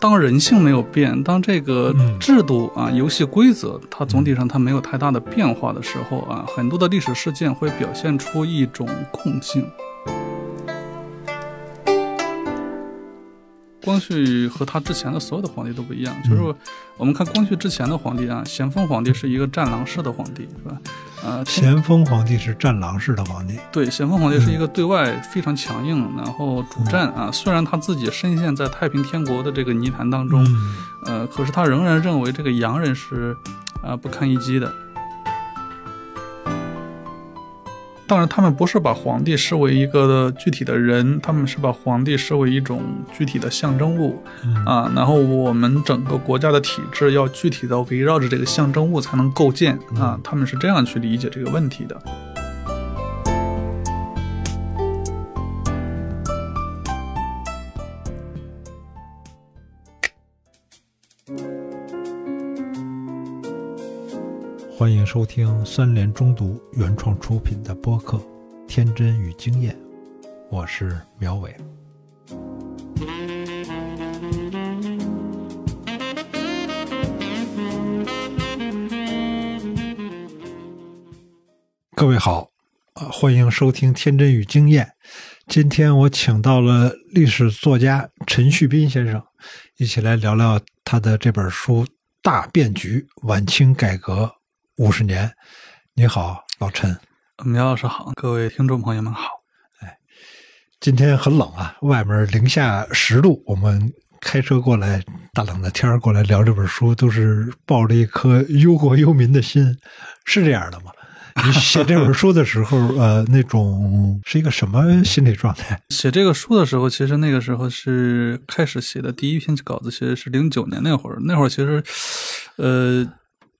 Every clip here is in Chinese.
当人性没有变，当这个制度啊、游戏规则它总体上它没有太大的变化的时候啊，很多的历史事件会表现出一种共性。光绪和他之前的所有的皇帝都不一样，就是我们看光绪之前的皇帝啊，咸丰皇帝是一个战狼式的皇帝，是吧？呃，咸丰皇帝是战狼式的皇帝，对，咸丰皇帝是一个对外非常强硬，然后主战啊。虽然他自己深陷在太平天国的这个泥潭当中，呃，可是他仍然认为这个洋人是啊不堪一击的。当然，他们不是把皇帝视为一个具体的人，他们是把皇帝视为一种具体的象征物，啊，然后我们整个国家的体制要具体的围绕着这个象征物才能构建啊，他们是这样去理解这个问题的。欢迎收听三联中读原创出品的播客《天真与经验》，我是苗伟。各位好，啊，欢迎收听《天真与经验》。今天我请到了历史作家陈旭斌先生，一起来聊聊他的这本书《大变局：晚清改革》。五十年，你好，老陈，苗老师好，各位听众朋友们好。哎，今天很冷啊，外面零下十度，我们开车过来，大冷的天过来聊这本书，都是抱着一颗忧国忧民的心，是这样的吗？你写这本书的时候，呃，那种是一个什么心理状态？写这个书的时候，其实那个时候是开始写的第一篇稿子，其实是零九年那会儿，那会儿其实，呃。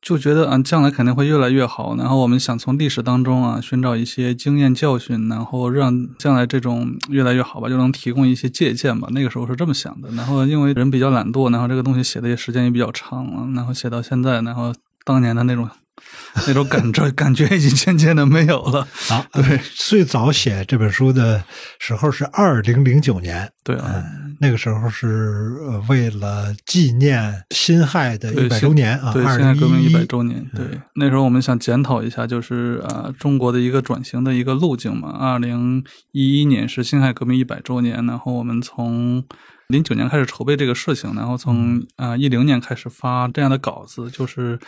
就觉得啊，将来肯定会越来越好。然后我们想从历史当中啊寻找一些经验教训，然后让将来这种越来越好吧，就能提供一些借鉴吧。那个时候是这么想的。然后因为人比较懒惰，然后这个东西写的也时间也比较长了，然后写到现在，然后当年的那种。那种感觉 感觉已经渐渐的没有了。啊，对，最早写这本书的时候是二零零九年，对啊，那个时候是为了纪念辛亥的一百周年啊，对，辛亥革命一百周年。对，那时候我们想检讨一下，就是啊，中国的一个转型的一个路径嘛。二零一一年是辛亥革命一百周年，然后我们从零九年开始筹备这个事情，然后从啊一零年开始发这样的稿子，就是。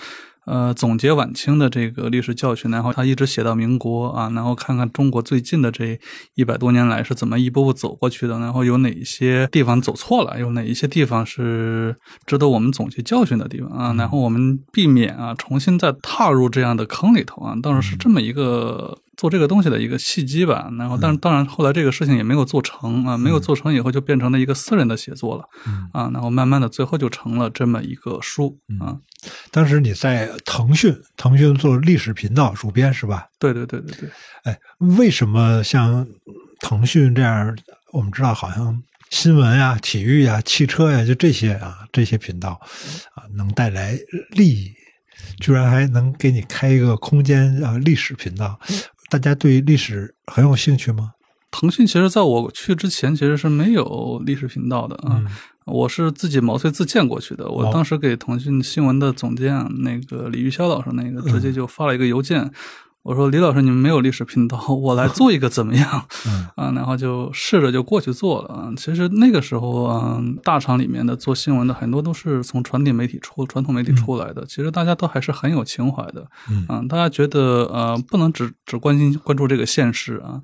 呃，总结晚清的这个历史教训，然后他一直写到民国啊，然后看看中国最近的这一百多年来是怎么一步步走过去的，然后有哪一些地方走错了，有哪一些地方是值得我们总结教训的地方啊，然后我们避免啊重新再踏入这样的坑里头啊，当时是这么一个。做这个东西的一个契机吧，然后，但当然后来这个事情也没有做成啊，没有做成以后就变成了一个私人的写作了，啊，然后慢慢的最后就成了这么一个书啊。当时你在腾讯，腾讯做历史频道主编是吧？对对对对对。哎，为什么像腾讯这样，我们知道好像新闻呀、体育呀、汽车呀，就这些啊，这些频道啊，能带来利益，居然还能给你开一个空间啊，历史频道。大家对历史很有兴趣吗？腾讯其实在我去之前其实是没有历史频道的啊，我是自己毛遂自荐过去的。我当时给腾讯新闻的总监那个李玉霄老师那个直接就发了一个邮件。我说李老师，你们没有历史频道，我来做一个怎么样？啊，然后就试着就过去做了啊。其实那个时候啊，大厂里面的做新闻的很多都是从传统媒体出传统媒体出来的，其实大家都还是很有情怀的。嗯，大家觉得呃，不能只只关心关注这个现实啊。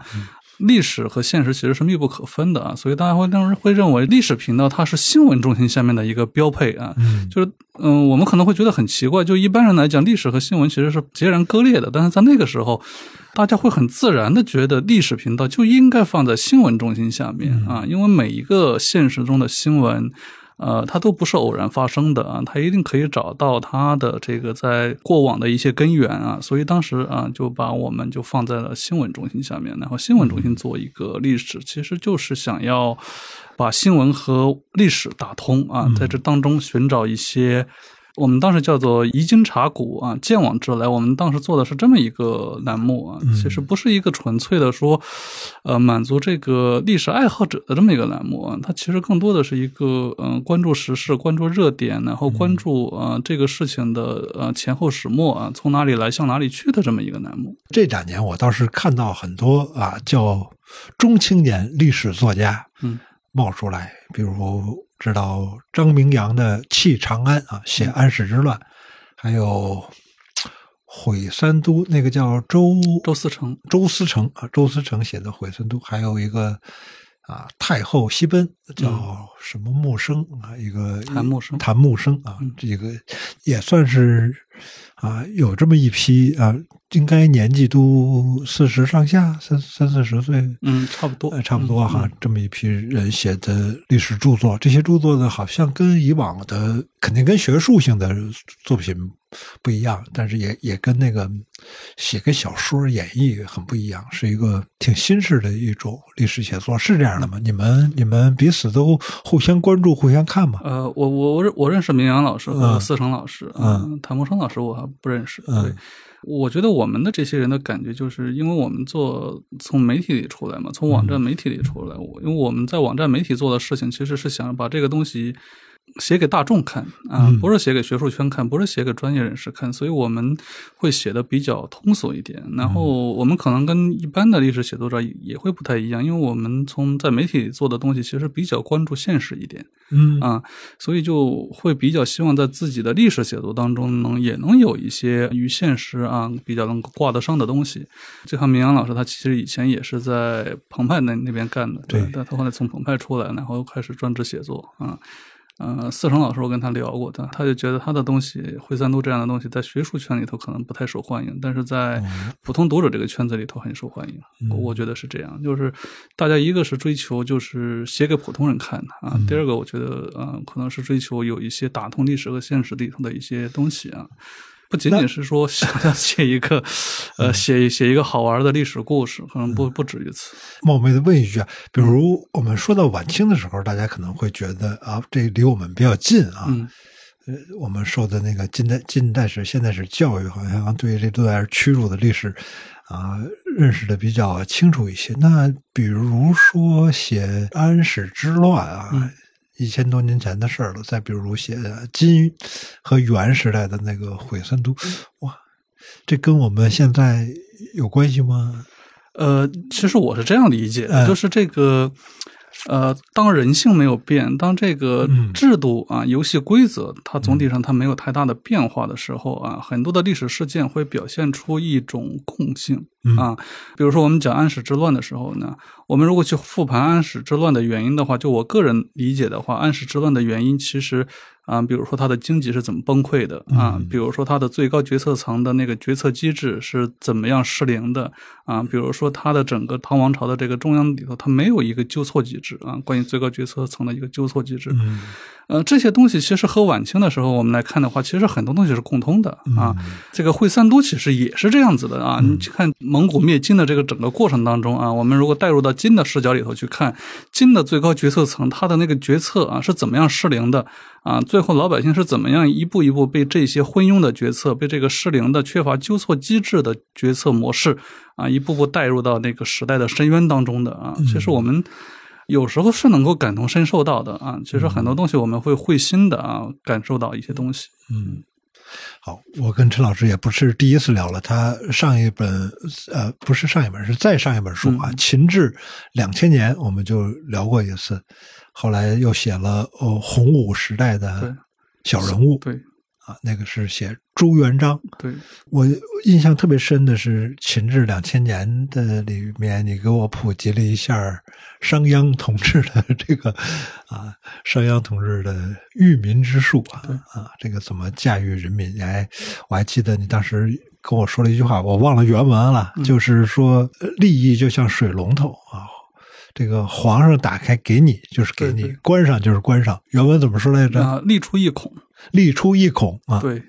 历史和现实其实是密不可分的啊，所以大家会当时会认为历史频道它是新闻中心下面的一个标配啊，就是嗯，我们可能会觉得很奇怪，就一般人来讲，历史和新闻其实是截然割裂的，但是在那个时候，大家会很自然的觉得历史频道就应该放在新闻中心下面啊，因为每一个现实中的新闻。呃，它都不是偶然发生的啊，它一定可以找到它的这个在过往的一些根源啊，所以当时啊就把我们就放在了新闻中心下面，然后新闻中心做一个历史，其实就是想要把新闻和历史打通啊，在这当中寻找一些我们当时叫做“移经查古”啊，见往知来。我们当时做的是这么一个栏目啊，其实不是一个纯粹的说，呃，满足这个历史爱好者的这么一个栏目啊。它其实更多的是一个，嗯，关注时事、关注热点，然后关注呃这个事情的呃前后始末啊，从哪里来向哪里去的这么一个栏目。这两年我倒是看到很多啊叫中青年历史作家，嗯，冒出来，比如。知道张明阳的《弃长安》啊，写安史之乱，还有毁三都，那个叫周周思成，周思成啊，周思成写的毁三都，还有一个啊太后西奔，叫什么木生啊，一个谭木生，谭木生啊，这个也算是啊有这么一批啊。应该年纪都四十上下，三三四十岁，嗯，差不多，差不多哈。这么一批人写的历史著作，这些著作呢，好像跟以往的肯定跟学术性的作品不一样，但是也也跟那个写个小说演绎很不一样，是一个挺新式的一种历史写作，是这样的吗？你们你们彼此都互相关注、互相看吗？呃，我我我我认识明阳老师和四成老师，嗯，谭木生老师我还不认识，对。我觉得我们的这些人的感觉，就是因为我们做从媒体里出来嘛，从网站媒体里出来，我因为我们在网站媒体做的事情，其实是想把这个东西。写给大众看啊，不是写给学术圈看，不是写给专业人士看，所以我们会写的比较通俗一点。然后我们可能跟一般的历史写作者也会不太一样，因为我们从在媒体里做的东西其实比较关注现实一点，嗯啊，所以就会比较希望在自己的历史写作当中能也能有一些与现实啊比较能够挂得上的东西。就像明阳老师，他其实以前也是在澎湃那那边干的，对，但他后来从澎湃出来，然后开始专职写作啊。嗯，四成老师，我跟他聊过，他他就觉得他的东西《回三都》这样的东西，在学术圈里头可能不太受欢迎，但是在普通读者这个圈子里头很受欢迎。我觉得是这样，就是大家一个是追求就是写给普通人看的啊，第二个我觉得嗯，可能是追求有一些打通历史和现实里头的一些东西啊。不仅仅是说想要写一个，呃，写写一个好玩的历史故事，可能不不止于此。冒昧的问一句啊，比如我们说到晚清的时候，大家可能会觉得啊，这离我们比较近啊，呃，我们受的那个近代近代史、现代史教育，好像对这段屈辱的历史啊，认识的比较清楚一些。那比如说写安史之乱啊。一千多年前的事儿了，再比如写金和元时代的那个毁三都，哇，这跟我们现在有关系吗？呃，其实我是这样理解，就是这个。呃，当人性没有变，当这个制度啊、游戏规则它总体上它没有太大的变化的时候啊，很多的历史事件会表现出一种共性啊。比如说，我们讲安史之乱的时候呢，我们如果去复盘安史之乱的原因的话，就我个人理解的话，安史之乱的原因其实。啊，比如说它的经济是怎么崩溃的啊？比如说它的最高决策层的那个决策机制是怎么样失灵的啊？比如说它的整个唐王朝的这个中央里头，它没有一个纠错机制啊，关于最高决策层的一个纠错机制。呃，这些东西其实和晚清的时候我们来看的话，其实很多东西是共通的啊。这个会三都其实也是这样子的啊。你去看蒙古灭金的这个整个过程当中啊，我们如果带入到金的视角里头去看，金的最高决策层他的那个决策啊是怎么样失灵的啊？最后老百姓是怎么样一步一步被这些昏庸的决策、被这个失灵的、缺乏纠错机制的决策模式啊，一步步带入到那个时代的深渊当中的啊？其实我们。有时候是能够感同身受到的啊，其实很多东西我们会会心的啊，感受到一些东西。嗯，好，我跟陈老师也不是第一次聊了，他上一本呃不是上一本是再上一本书啊，《秦志两千年》，我们就聊过一次，后来又写了哦洪武时代的小人物，对。啊，那个是写朱元璋。对我印象特别深的是《秦制两千年》的里面，你给我普及了一下商鞅同志的 这个啊，商鞅同志的驭民之术啊啊，这个怎么驾驭人民？哎，我还记得你当时跟我说了一句话，我忘了原文了，就是说利益就像水龙头啊，这个皇上打开给你就是给你，关上就是关上。原文怎么说来着？啊，利出一孔。力出一孔啊！对，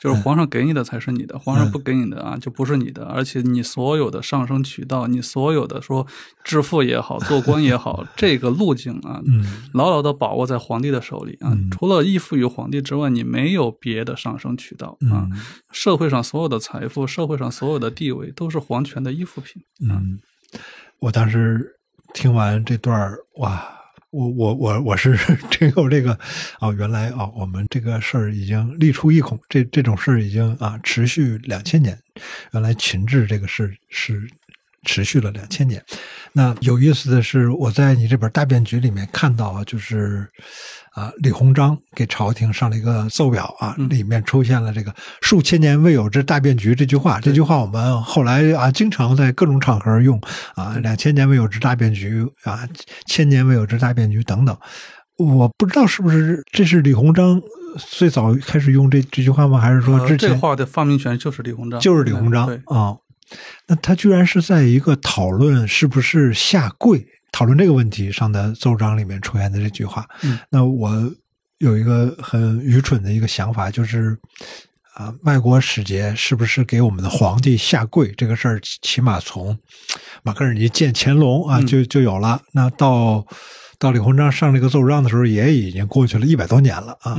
就是皇上给你的才是你的，皇上不给你的啊就不是你的，而且你所有的上升渠道，你所有的说致富也好，做官也好，这个路径啊，牢牢的把握在皇帝的手里啊，除了依附于皇帝之外，你没有别的上升渠道啊。社会上所有的财富，社会上所有的地位，都是皇权的依附品。嗯，我当时听完这段儿，哇！我我我我是 真有这个哦，原来哦，我们这个事儿已经立出一孔，这这种事儿已经啊持续两千年。原来秦制这个事是持续了两千年。那有意思的是，我在你这本大变局里面看到啊，就是。啊，李鸿章给朝廷上了一个奏表啊，里面出现了这个“数千年未有之大变局”这句话。这句话我们后来啊，经常在各种场合用啊，“两千年未有之大变局”啊，“千年未有之大变局”等等。我不知道是不是这是李鸿章最早开始用这这句话吗？还是说之前这话的发明权就是李鸿章？就是李鸿章啊。那他居然是在一个讨论是不是下跪。讨论这个问题上的奏章里面出现的这句话，那我有一个很愚蠢的一个想法，就是啊，外国使节是不是给我们的皇帝下跪这个事儿，起码从马格尔尼见乾隆啊就就有了。那到到李鸿章上这个奏章的时候，也已经过去了一百多年了啊！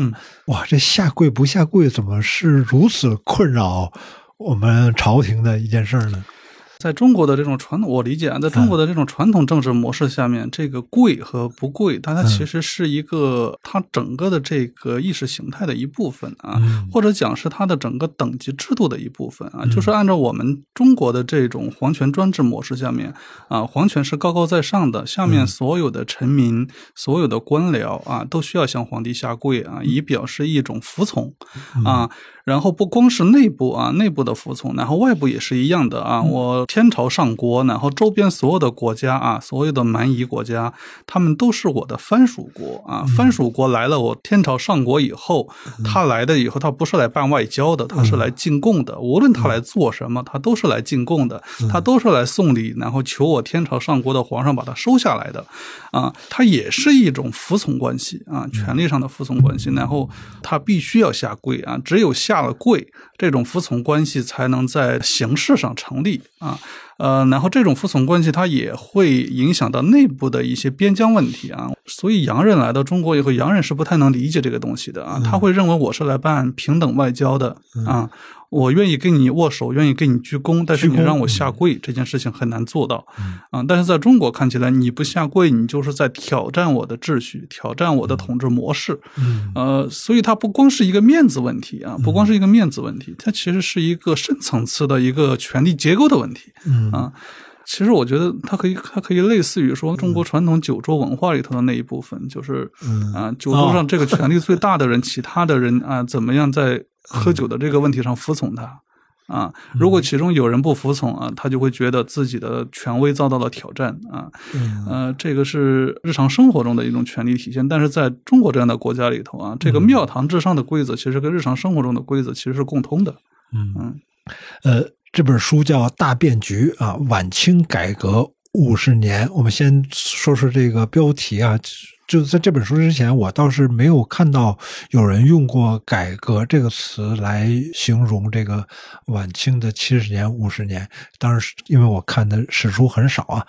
哇，这下跪不下跪，怎么是如此困扰我们朝廷的一件事儿呢？在中国的这种传统，我理解啊，在中国的这种传统政治模式下面，这个贵和不贵，但它其实是一个它整个的这个意识形态的一部分啊，或者讲是它的整个等级制度的一部分啊。就是按照我们中国的这种皇权专制模式下面啊，皇权是高高在上的，下面所有的臣民、所有的官僚啊，都需要向皇帝下跪啊，以表示一种服从啊。然后不光是内部啊，内部的服从，然后外部也是一样的啊。我天朝上国，然后周边所有的国家啊，所有的蛮夷国家，他们都是我的藩属国啊。藩属国来了，我天朝上国以后，他来的以后，他不是来办外交的，他是来进贡的。无论他来做什么，他都是来进贡的，他都是来送礼，然后求我天朝上国的皇上把他收下来的啊。他也是一种服从关系啊，权力上的服从关系。然后他必须要下跪啊，只有下。下了跪，这种服从关系才能在形式上成立啊，呃，然后这种服从关系它也会影响到内部的一些边疆问题啊，所以洋人来到中国以后，洋人是不太能理解这个东西的啊，他会认为我是来办平等外交的啊。我愿意跟你握手，愿意跟你鞠躬，但是你让我下跪这件事情很难做到，啊！但是在中国看起来，你不下跪，你就是在挑战我的秩序，挑战我的统治模式，嗯呃，所以它不光是一个面子问题啊，不光是一个面子问题，它其实是一个深层次的一个权力结构的问题，啊。其实我觉得它可以，它可以类似于说中国传统酒桌文化里头的那一部分，就是啊，酒桌上这个权力最大的人，其他的人啊，怎么样在喝酒的这个问题上服从他啊？如果其中有人不服从啊，他就会觉得自己的权威遭到了挑战啊。呃，这个是日常生活中的一种权力体现，但是在中国这样的国家里头啊，这个庙堂之上的规则其实跟日常生活中的规则其实是共通的。嗯嗯，呃。这本书叫《大变局》啊，晚清改革五十年。我们先说说这个标题啊，就在这本书之前，我倒是没有看到有人用过“改革”这个词来形容这个晚清的七十年、五十年。当然因为我看的史书很少啊。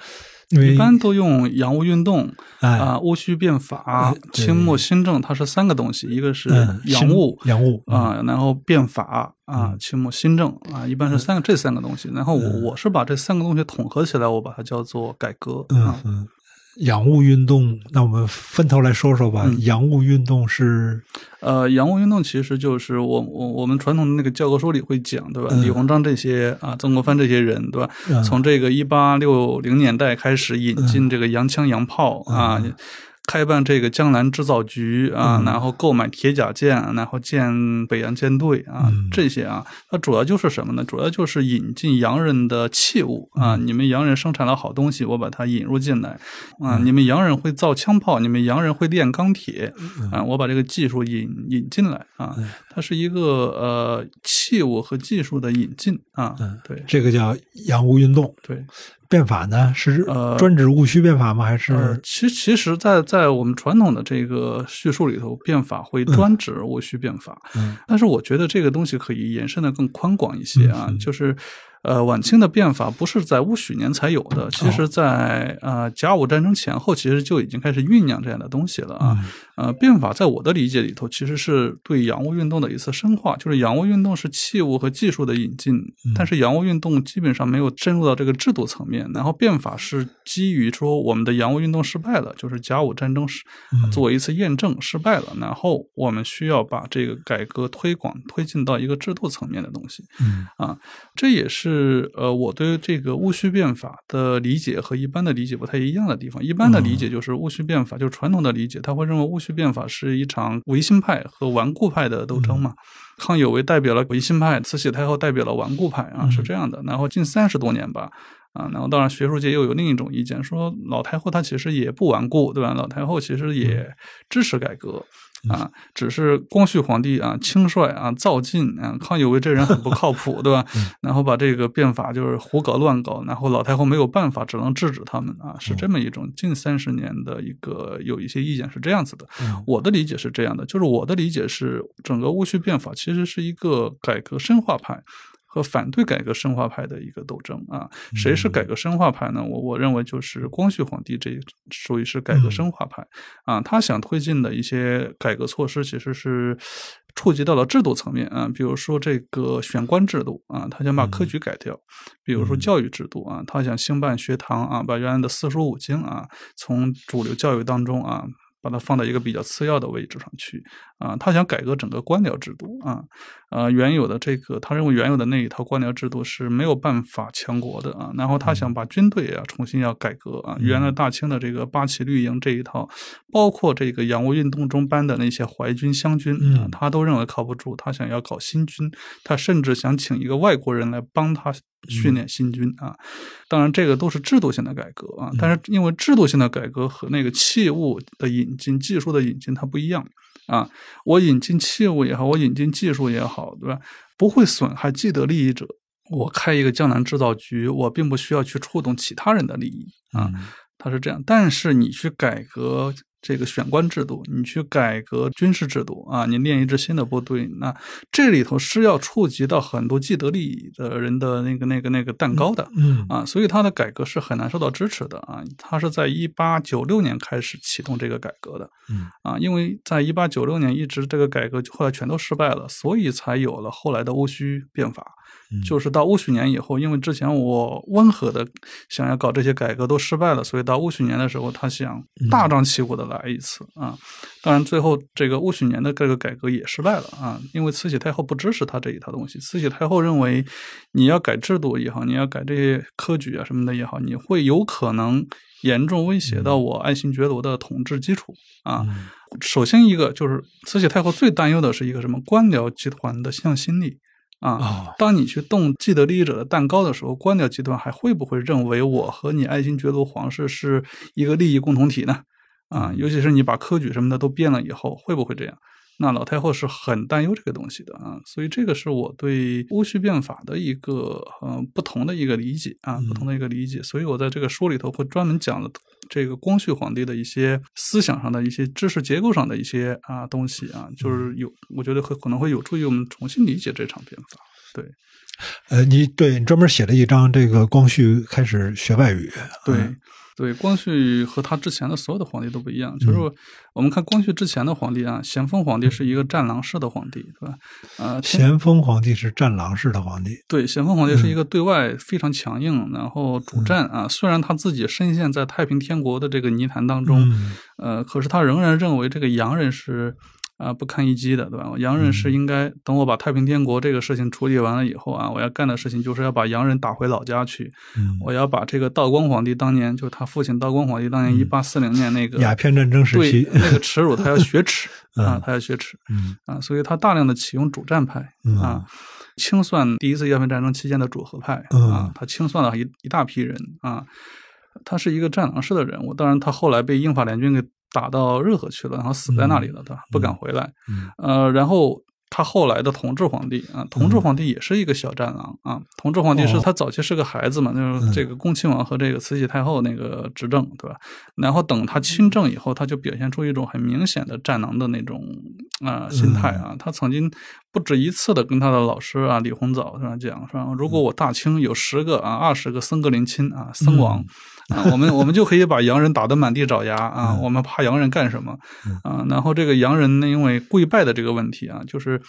一般都用洋务运动啊，戊戌变法、清末新政，它是三个东西，一个是洋务，洋务啊，然后变法啊，清末新政啊，一般是三个这三个东西。然后我我是把这三个东西统合起来，我把它叫做改革啊。洋务运动，那我们分头来说说吧。洋务运动是，呃，洋务运动其实就是我我我们传统的那个教科书里会讲，对吧？李鸿章这些啊，曾国藩这些人，对吧？从这个一八六零年代开始引进这个洋枪洋炮啊。开办这个江南制造局啊，然后购买铁甲舰，然后建北洋舰队啊，这些啊，它主要就是什么呢？主要就是引进洋人的器物啊，你们洋人生产了好东西，我把它引入进来啊，你们洋人会造枪炮，你们洋人会炼钢铁啊，我把这个技术引引进来啊，它是一个呃器物和技术的引进啊，对，这个叫洋务运动，对。变法呢？是呃专指戊戌变法吗？还呃是，其其实在，在我们传统的这个叙述里头，变法会专指戊戌变法，嗯但是我觉得这个东西可以延伸的更宽广一些啊，就是。呃，晚清的变法不是在戊戌年才有的，其哦实在呃甲午战争前后，其实就已经开始酝酿这样的东西了啊。嗯呃，变法在我的理解里头，其实是对洋务运动的一次深化。就是洋务运动是器物和技术的引进，但是洋务运动基本上没有深入到这个制度层面。然后变法是基于说我们的洋务运动失败了，就是甲午战争是作为一次验证失败了，然后我们需要把这个改革推广推进到一个制度层面的东西。嗯啊，这也是呃我对这个戊戌变法的理解和一般的理解不太一样的地方。一般的理解就是戊戌变法，就是传统的理解，他会认为戊戌变法是一场维新派和顽固派的斗争嘛。康有为代表了维新派，慈禧太后代表了顽固派啊，是这样的。然后近三十多年吧。啊，然后当然，学术界又有另一种意见，说老太后她其实也不顽固，对吧？老太后其实也支持改革，啊，只是光绪皇帝啊轻率啊造进啊，康有为这人很不靠谱，对吧？然后把这个变法就是胡搞乱搞，然后老太后没有办法，只能制止他们啊，是这么一种近三十年的一个有一些意见是这样子的。我的理解是这样的，就是我的理解是整个戊戌变法其实是一个改革深化派。和反对改革深化派的一个斗争啊，谁是改革深化派呢？我我认为就是光绪皇帝，这属于是改革深化派啊。他想推进的一些改革措施，其实是触及到了制度层面啊，比如说这个选官制度啊，他想把科举改掉；比如说教育制度啊，他想兴办学堂啊，把原来的四书五经啊，从主流教育当中啊。把它放到一个比较次要的位置上去。啊，他想改革整个官僚制度啊，呃，原有的这个他认为原有的那一套官僚制度是没有办法强国的啊，然后他想把军队啊重新要改革啊，原来大清的这个八旗绿营这一套，包括这个洋务运动中班的那些淮军湘军啊，他都认为靠不住，他想要搞新军，他甚至想请一个外国人来帮他。训练新军啊，当然这个都是制度性的改革啊，但是因为制度性的改革和那个器物的引进、技术的引进它不一样啊，我引进器物也好，我引进技术也好，对吧？不会损害既得利益者。我开一个江南制造局，我并不需要去触动其他人的利益啊，它是这样。但是你去改革。这个选官制度，你去改革军事制度啊，你练一支新的部队，那这里头是要触及到很多既得利益的人的那个、那个、那个蛋糕的，嗯啊，所以它的改革是很难受到支持的啊。它是在一八九六年开始启动这个改革的，嗯啊，因为在一八九六年一直这个改革后来全都失败了，所以才有了后来的戊戌变法。就是到戊戌年以后，因为之前我温和的想要搞这些改革都失败了，所以到戊戌年的时候，他想大张旗鼓的来一次啊。当然，最后这个戊戌年的这个改革也失败了啊，因为慈禧太后不支持他这一套东西。慈禧太后认为，你要改制度也好，你要改这些科举啊什么的也好，你会有可能严重威胁到我爱新觉罗的统治基础啊。首先一个就是慈禧太后最担忧的是一个什么官僚集团的向心力。啊，当你去动既得利益者的蛋糕的时候，官僚集团还会不会认为我和你爱新觉罗皇室是一个利益共同体呢？啊，尤其是你把科举什么的都变了以后，会不会这样？那老太后是很担忧这个东西的啊，所以这个是我对戊戌变法的一个呃不同的一个理解啊，不同的一个理解。所以我在这个书里头会专门讲了这个光绪皇帝的一些思想上的一些知识结构上的一些啊东西啊，就是有我觉得会可能会有助于我们重新理解这场变法。对，呃，你对你专门写了一章，这个光绪开始学外语，对。对，光绪和他之前的所有的皇帝都不一样。就是我们看光绪之前的皇帝啊，咸丰皇帝是一个战狼式的皇帝，对吧？呃，咸丰皇帝是战狼式的皇帝。对，咸丰皇帝是一个对外非常强硬，然后主战啊。虽然他自己深陷在太平天国的这个泥潭当中，呃，可是他仍然认为这个洋人是。啊，不堪一击的，对吧？洋人是应该等我把太平天国这个事情处理完了以后啊，我要干的事情就是要把洋人打回老家去。嗯，我要把这个道光皇帝当年，就是他父亲道光皇帝当年一八四零年那个鸦片战争时期那个耻辱，他要雪耻啊，他要雪耻。嗯啊，所以他大量的启用主战派啊，清算第一次鸦片战争期间的主和派啊，他清算了一一大批人啊，他是一个战狼式的人物。当然，他后来被英法联军给。打到热河去了，然后死在那里了，对吧？不敢回来。呃，然后他后来的同治皇帝啊，同治皇帝也是一个小战狼啊。同治皇帝是他早期是个孩子嘛，就是这个恭亲王和这个慈禧太后那个执政，对吧？然后等他亲政以后，他就表现出一种很明显的战狼的那种啊心态啊。他曾经不止一次的跟他的老师啊李鸿藻是吧讲是吧？如果我大清有十个啊二十个僧格林沁啊僧王。啊，我们我们就可以把洋人打得满地找牙啊！我们怕洋人干什么啊？然后这个洋人呢，因为跪拜的这个问题啊，就是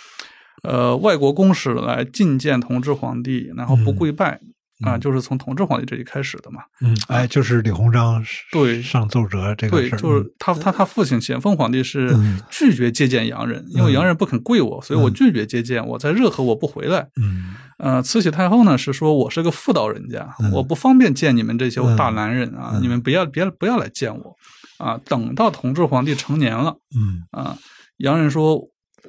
呃，外国公使来觐见同治皇帝，然后不跪拜。啊，就是从同治皇帝这里开始的嘛。嗯，哎，就是李鸿章对上奏折这个事儿，对，就是他他他父亲咸丰皇帝是拒绝接见洋人，因为洋人不肯跪我，所以我拒绝接见。我在热河我不回来。嗯，呃，慈禧太后呢是说我是个妇道人家，我不方便见你们这些大男人啊，你们不要别不要来见我啊。等到同治皇帝成年了，嗯啊，洋人说。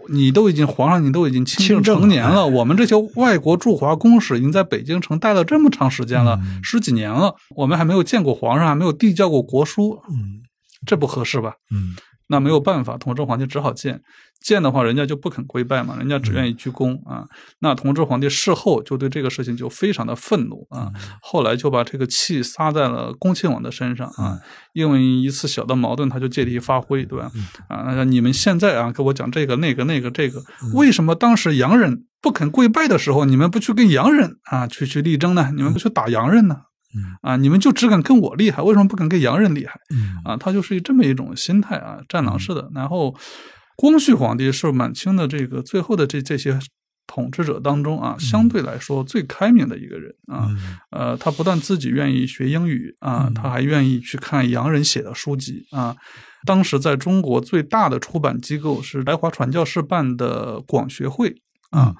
你都已经皇上，你都已经亲政成年了。我们这些外国驻华公使已经在北京城待了这么长时间了，十几年了，我们还没有见过皇上，还没有递交过国书，嗯，这不合适吧？嗯。那没有办法，同治皇帝只好见，见的话人家就不肯跪拜嘛，人家只愿意鞠躬啊。那同治皇帝事后就对这个事情就非常的愤怒啊，后来就把这个气撒在了恭亲王的身上啊，因为一次小的矛盾他就借题发挥，对吧？啊，那你们现在啊给我讲这个那个那个这个，为什么当时洋人不肯跪拜的时候，你们不去跟洋人啊去去力争呢？你们不去打洋人呢？啊！你们就只敢跟我厉害，为什么不敢跟洋人厉害？啊，他就是这么一种心态啊，战狼式的。然后，光绪皇帝是满清的这个最后的这这些统治者当中啊，相对来说最开明的一个人啊。呃，他不但自己愿意学英语啊，他还愿意去看洋人写的书籍啊。当时在中国最大的出版机构是来华传教士办的广学会啊。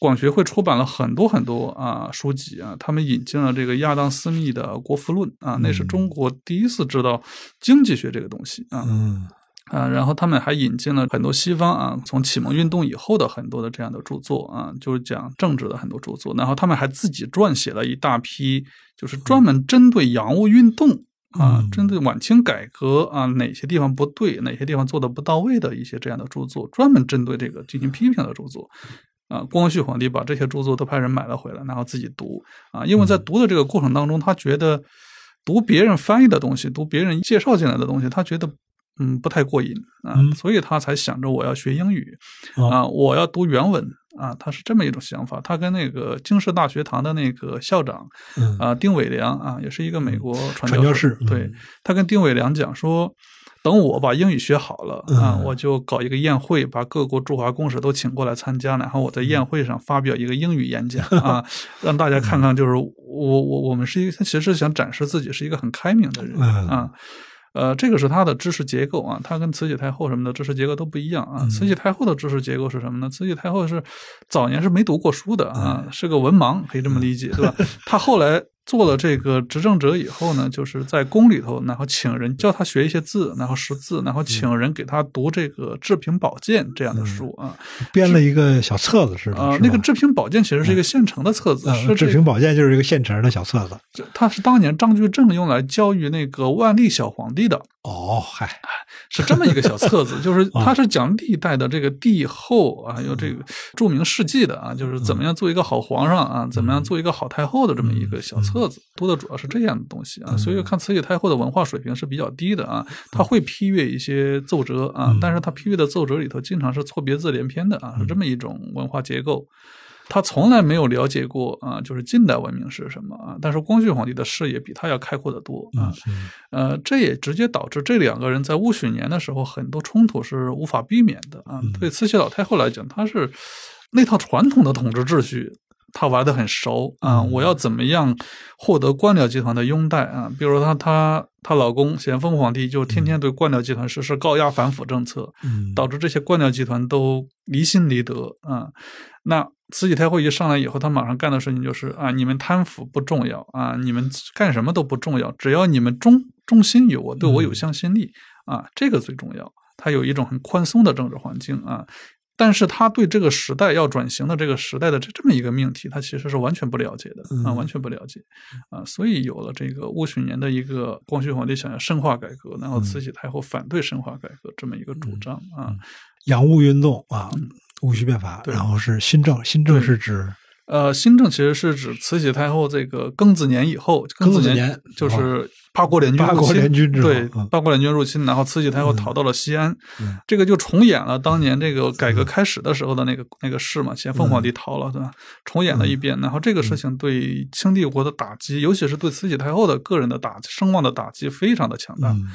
广学会出版了很多很多啊书籍啊，他们引进了这个亚当·斯密的《国富论》啊，那是中国第一次知道经济学这个东西啊，嗯。啊，然后他们还引进了很多西方啊，从启蒙运动以后的很多的这样的著作啊，就是讲政治的很多著作，然后他们还自己撰写了一大批，就是专门针对洋务运动啊，针对晚清改革啊哪些地方不对，哪些地方做的不到位的一些这样的著作，专门针对这个进行批评的著作。啊，光绪皇帝把这些著作都派人买了回来，然后自己读啊。因为在读的这个过程当中，他觉得读别人翻译的东西，读别人介绍进来的东西，他觉得嗯不太过瘾啊，所以他才想着我要学英语啊，我要读原文啊。他是这么一种想法。他跟那个京师大学堂的那个校长啊丁伟良啊，也是一个美国传教士，对他跟丁伟良讲说。等我把英语学好了啊，我就搞一个宴会，把各国驻华公使都请过来参加，然后我在宴会上发表一个英语演讲 啊，让大家看看，就是我我我们是一个，他其实想展示自己是一个很开明的人啊，呃，这个是他的知识结构啊，他跟慈禧太后什么的知识结构都不一样啊。慈禧太后的知识结构是什么呢？慈禧太后是早年是没读过书的啊，是个文盲，可以这么理解，对吧？他后来。做了这个执政者以后呢，就是在宫里头，然后请人教他学一些字，然后识字，然后请人给他读这个《治平宝鉴》这样的书啊，编了一个小册子似的。啊，那个《治平宝鉴》其实是一个现成的册子，《治平宝鉴》就是一个现成的小册子。它是当年张居正用来教育那个万历小皇帝的。哦，嗨，是这么一个小册子，就是它是讲历代的这个帝后啊，有这个著名事迹的啊，就是怎么样做一个好皇上啊，怎么样做一个好太后的这么一个小册子，读的主要是这样的东西啊。所以看慈禧太后的文化水平是比较低的啊，他会批阅一些奏折啊，但是他批阅的奏折里头经常是错别字连篇的啊，是这么一种文化结构。他从来没有了解过啊，就是近代文明是什么啊？但是光绪皇帝的视野比他要开阔得多啊。呃，这也直接导致这两个人在戊戌年的时候很多冲突是无法避免的啊。对慈禧老太后来讲，她是那套传统的统治秩序，她玩的很熟啊。我要怎么样获得官僚集团的拥戴啊？比如她她她老公咸丰皇帝就天天对官僚集团实施高压反腐政策，导致这些官僚集团都离心离德啊。那慈禧太后一上来以后，她马上干的事情就是啊，你们贪腐不重要啊，你们干什么都不重要，只要你们忠忠心于我，对我有向心力啊，这个最重要。他有一种很宽松的政治环境啊，但是他对这个时代要转型的这个时代的这这么一个命题，他其实是完全不了解的啊，完全不了解。啊，所以有了这个戊戌年的一个光绪皇帝想要深化改革，然后慈禧太后反对深化改革这么一个主张啊。洋务运动啊，戊戌变法，然后是新政，新政是指呃，新政其实是指慈禧太后这个庚子年以后，庚子子年就是八国联军八国入侵联军对嗯八国联军入侵，然后慈禧太后逃到了西安，嗯这个就重演了当年这个改革开始的时候的那个那个事嘛，咸丰皇帝逃了，对吧？重演了一遍，然后这个事情对清帝国的打击，尤其是对慈禧太后的个人的打声望的打击非常的强大。嗯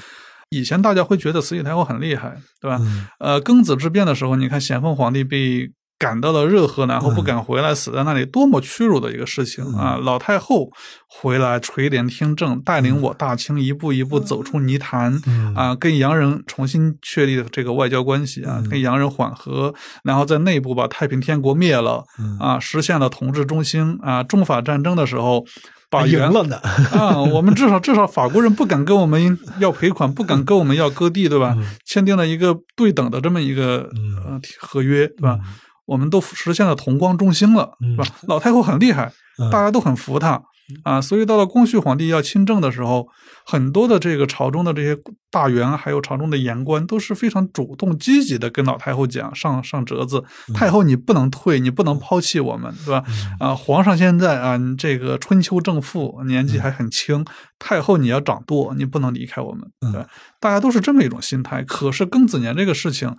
以前大家会觉得慈禧太后很厉害，对吧？嗯呃，庚子之变的时候，你看咸丰皇帝被赶到了热河，然后不敢回来，死在那里，多么屈辱的一个事情啊！老太后回来垂帘听政，带领我大清一步一步走出泥潭嗯啊，跟洋人重新确立这个外交关系啊，跟洋人缓和，然后在内部把太平天国灭了啊，实现了统治中心啊。中法战争的时候。把原赢了呢，啊，我们至少至少法国人不敢跟我们要赔款，不敢跟我们要割地，对吧？签订了一个对等的这么一个呃合约，对吧？我们都实现了同光中兴了，是吧？老太后很厉害，大家都很服她啊，所以到了光绪皇帝要亲政的时候，很多的这个朝中的这些大员，还有朝中的言官，都是非常主动积极的跟老太后讲上上折子，太后你不能退，你不能抛弃我们，对吧？啊，皇上现在啊，你这个春秋正负，年纪还很轻，太后你要掌舵，你不能离开我们，对吧？大家都是这么一种心态。可是庚子年这个事情。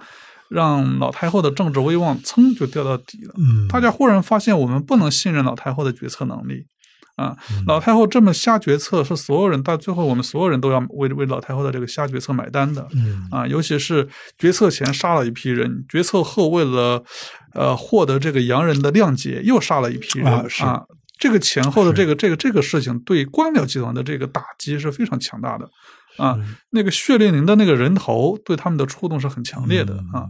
让老太后的政治威望噌就掉到底了。嗯，大家忽然发现，我们不能信任老太后的决策能力啊！老太后这么瞎决策，是所有人到最后，我们所有人都要为为老太后的这个瞎决策买单的。嗯啊，尤其是决策前杀了一批人，决策后为了呃获得这个洋人的谅解，又杀了一批人啊啊。这个前后的这个这个这个事情，对官僚集团的这个打击是非常强大的啊。那个血淋淋的那个人头，对他们的触动是很强烈的啊，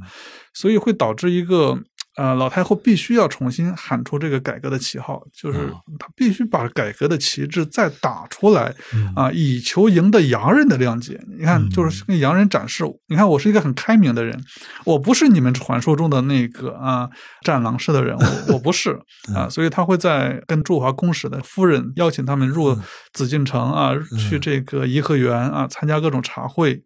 所以会导致一个呃，老太后必须要重新喊出这个改革的旗号，就是她必须把改革的旗帜再打出来啊，以求赢得洋人的谅解。你看，就是跟洋人展示，你看我是一个很开明的人，我不是你们传说中的那个啊战狼式的人，我我不是 啊，所以他会在跟驻华公使的夫人邀请他们入紫禁城啊，去这个颐和园啊参加各种茶会。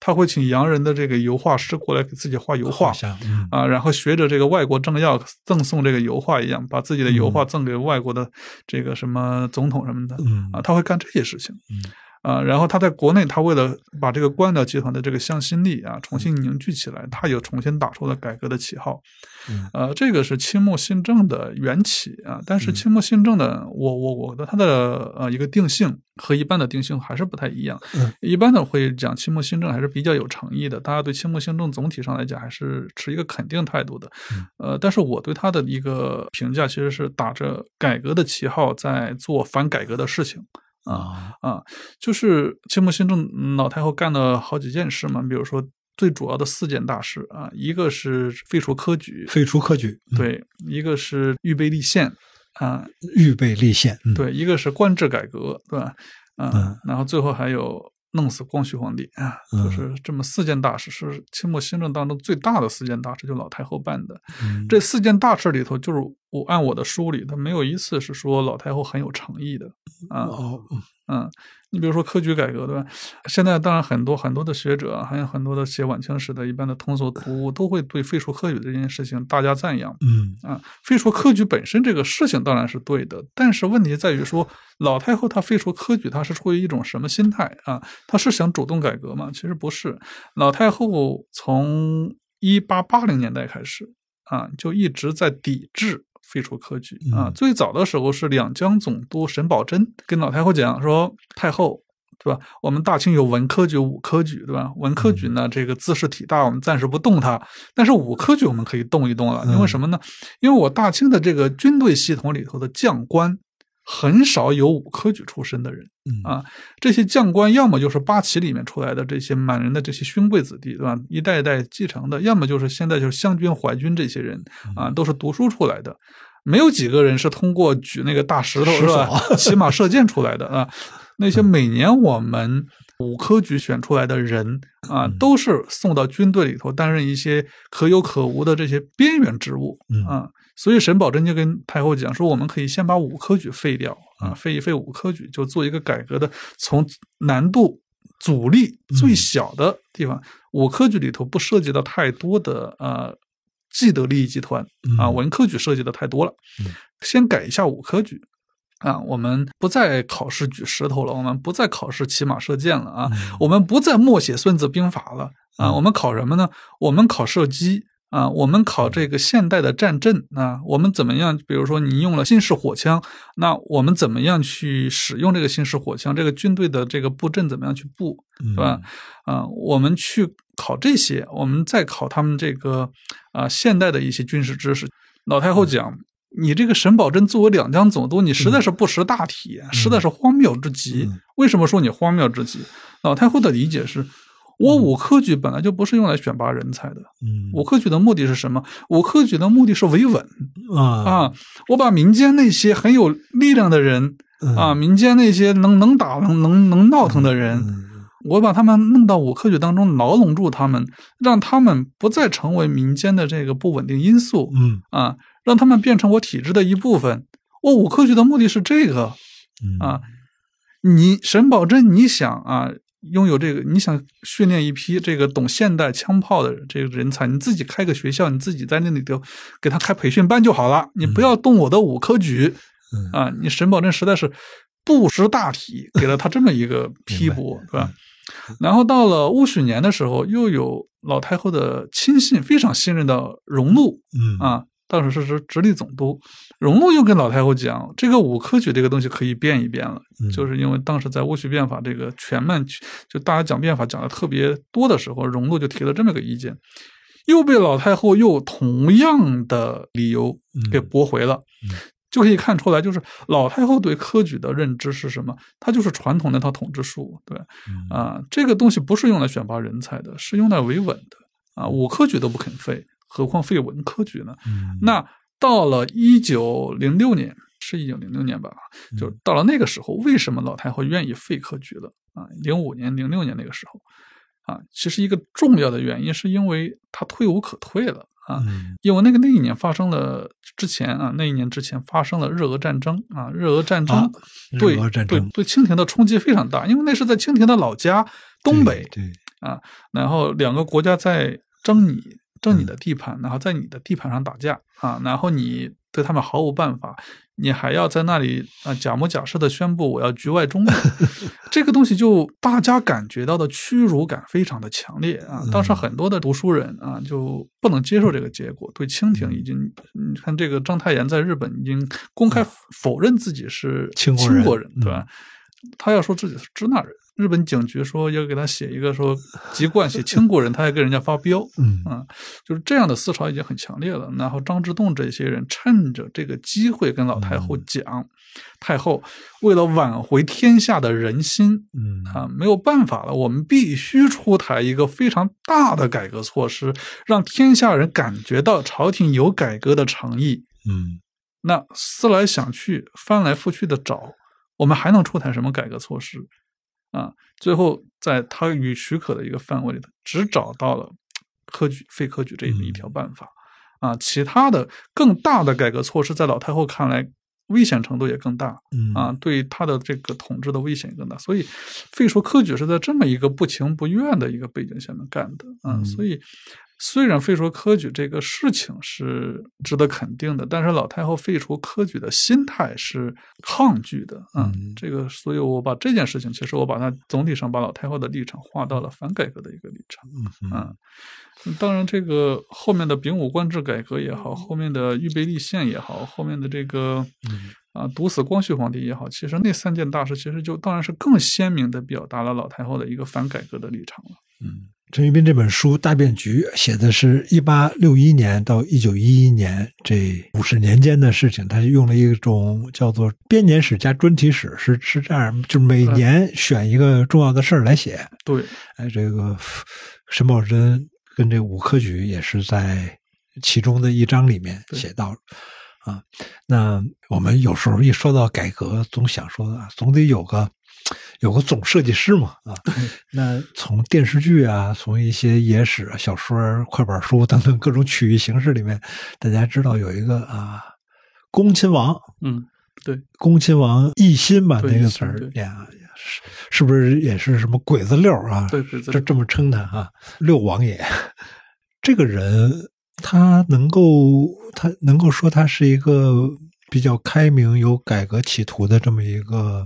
他会请洋人的这个油画师过来给自己画油画嗯啊，然后学着这个外国政要赠送这个油画一样，把自己的油画赠给外国的这个什么总统什么的啊，他会干这些事情。啊，然后他在国内，他为了把这个官僚集团的这个向心力啊重新凝聚起来，他又重新打出了改革的旗号。呃，这个是清末新政的缘起啊。但是清末新政的，我我我的它的呃一个定性和一般的定性还是不太一样。一般的会讲清末新政还是比较有诚意的，大家对清末新政总体上来讲还是持一个肯定态度的。呃，但是我对他的一个评价其实是打着改革的旗号在做反改革的事情。啊啊，就是清末新政老太后干了好几件事嘛，比如说最主要的四件大事啊，一个是废除科举，废除科举，对，一个是预备立宪啊，预备立宪，对，一个是官制改革，对吧？啊，然后最后还有弄死光绪皇帝啊，就是这么四件大事，是清末新政当中最大的四件大事，就老太后办的。这四件大事里头，就是我按我的书里，他没有一次是说老太后很有诚意的啊。哦，嗯，你比如说科举改革，对吧？现在当然很多很多的学者，还有很多的写晚清史的一般的通俗读物，都会对废除科举这件事情大加赞扬。嗯啊，废除科举本身这个事情当然是对的，但是问题在于说，老太后她废除科举，她是出于一种什么心态啊？她是想主动改革吗？其实不是。老太后从一八八零年代开始啊，就一直在抵制。废除科举啊！最早的时候是两江总督沈葆桢跟老太后讲说：“太后，对吧？我们大清有文科举、武科举，对吧？文科举呢，这个自恃体大，我们暂时不动它；但是武科举我们可以动一动了。因为什么呢？因为我大清的这个军队系统里头的将官很少有武科举出身的人啊。这些将官要么就是八旗里面出来的这些满人的这些勋贵子弟，对吧？一代一代继承的；要么就是现在就是湘军、淮军这些人啊，都是读书出来的。”没有几个人是通过举那个大石头是吧，骑马射箭出来的啊。那些每年我们武科举选出来的人啊，都是送到军队里头担任一些可有可无的这些边缘职务啊。所以沈葆桢就跟太后讲说，我们可以先把武科举废掉啊，废一废武科举，就做一个改革的，从难度阻力最小的地方，武科举里头不涉及到太多的呃。既得利益集团啊，嗯文科举涉及的太多了嗯，先改一下武科举。啊，我们不再考试举石头了，我们不再考试骑马射箭了啊，嗯我们不再默写《孙子兵法》了啊，嗯我们考什么呢？我们考射击啊，我们考这个现代的战阵啊，我们怎么样？比如说你用了新式火枪，那我们怎么样去使用这个新式火枪？这个军队的这个布阵怎么样去布，嗯是吧？啊，我们去考这些，我们再考他们这个啊现代的一些军事知识。老太后讲。你这个沈葆桢作为两江总督，你实在是不识大体，实在是荒谬之极。嗯为什么说你荒谬之极？老太后的理解是，我武科举本来就不是用来选拔人才的，嗯。武科举的目的是什么？武科举的目的是维稳。啊。啊！我把民间那些很有力量的人嗯。啊，民间那些能能打能能能闹腾的人，嗯我把他们弄到武科举当中，牢笼住他们，让他们不再成为民间的这个不稳定因素。嗯。啊，让他们变成我体制的一部分。我武科举的目的是这个。嗯。啊，你沈葆桢，你想啊，拥有这个，你想训练一批这个懂现代枪炮的这个人才，你自己开个学校，你自己在那里头给他开培训班就好了，你不要动我的武科举嗯啊！你沈葆桢实在是不识大体，给了他这么一个 批驳，是吧？然后到了戊戌年的时候，又有老太后的亲信，非常信任的荣禄嗯啊，当时是直直隶总督，荣禄又跟老太后讲，这个武科举这个东西可以变一变了，嗯就是因为当时在戊戌变法这个全面就大家讲变法讲的特别多的时候，荣禄就提了这么个意见，又被老太后又同样的理由给驳回了。嗯就可以看出来，就是老太后对科举的认知是什么？它就是传统那套统治术，对啊，这个东西不是用来选拔人才的，是用来维稳的啊。武科举都不肯废，何况废文科举呢？嗯那到了一九零六年，是一九零六年吧？就到了那个时候，为什么老太后愿意废科举了啊？零五年、零六年那个时候啊，其实一个重要的原因是因为她退无可退了啊。嗯因为那个那一年发生了之前啊，那一年之前发生了日俄战争啊，日俄战争、啊对日俄战争对对清廷的冲击非常大，因为那是在清廷的老家东北啊，然后两个国家在争你争嗯你的地盘，然后在你的地盘上打架啊，然后你对他们毫无办法，你还要在那里啊假模假式的宣布我要局外中立，这个东西就大家感觉到的屈辱感非常的强烈啊。当时很多的读书人啊就不能接受这个结果，对清廷已经，你看这个章太炎在日本已经公开否认自己是清国人国人，对嗯吧？他要说自己是支那人。日本警局说要给他写一个说籍贯写清国人，他还给人家发飙，嗯啊，就是这样的思潮已经很强烈了。然后张之洞这些人趁着这个机会跟老太后嗯讲，太后为了挽回天下的人心嗯啊，没有办法了，我们必须出台一个非常大的改革措施，让天下人感觉到朝廷有改革的诚意。嗯那思来想去，翻来覆去的找，我们还能出台什么改革措施？啊，最后在他与许可的一个范围里头，只找到了科举废科举这一条办法。啊，其他的更大的改革措施，在老太后看来，危险程度也更大。嗯啊，对他的这个统治的危险更大，所以废除科举是在这么一个不情不愿的一个背景下面干的啊。嗯所以虽然废除科举这个事情是值得肯定的，但是老太后废除科举的心态是抗拒的啊。嗯这个，所以我把这件事情，其实我把它总体上把老太后的立场划到了反改革的一个立场。嗯嗯，当然，这个后面的丙午官制改革也好，后面的预备立宪也好，后面的这个嗯啊毒死光绪皇帝也好，其实那三件大事，其实就当然是更鲜明的表达了老太后的一个反改革的立场了。嗯，陈玉斌这本书《大变局》写的是一八六一年到一九一一年这五十年间的事情，他用了一种叫做编年史加专题史，是是这样，就是每年选一个重要的事儿来写。对，哎，这个沈葆桢跟这五科举也是在其中的一章里面写到啊。那我们有时候一说到改革，总想说啊，总得有个有个总设计师嘛啊。那从电视剧啊，从一些野史啊、小说、快板书等等各种曲艺形式里面，大家知道有一个啊，恭亲王，嗯，对，恭亲王奕欣吧，那个词儿对呀，是是不是也是什么鬼子六啊？对这这么称他啊，六王爷。这个人他能够，他能够说他是一个比较开明、有改革企图的这么一个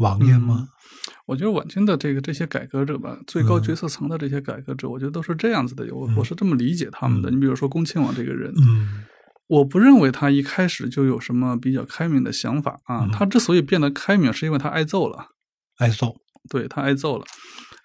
王爷吗？我觉得晚清的这个这些改革者吧，最高决策层的这些改革者，我觉得都是这样子的。我我是这么理解他们的。你比如说恭亲王这个人，嗯，我不认为他一开始就有什么比较开明的想法啊。他之所以变得开明，是因为他挨揍了，挨揍，对他挨揍了。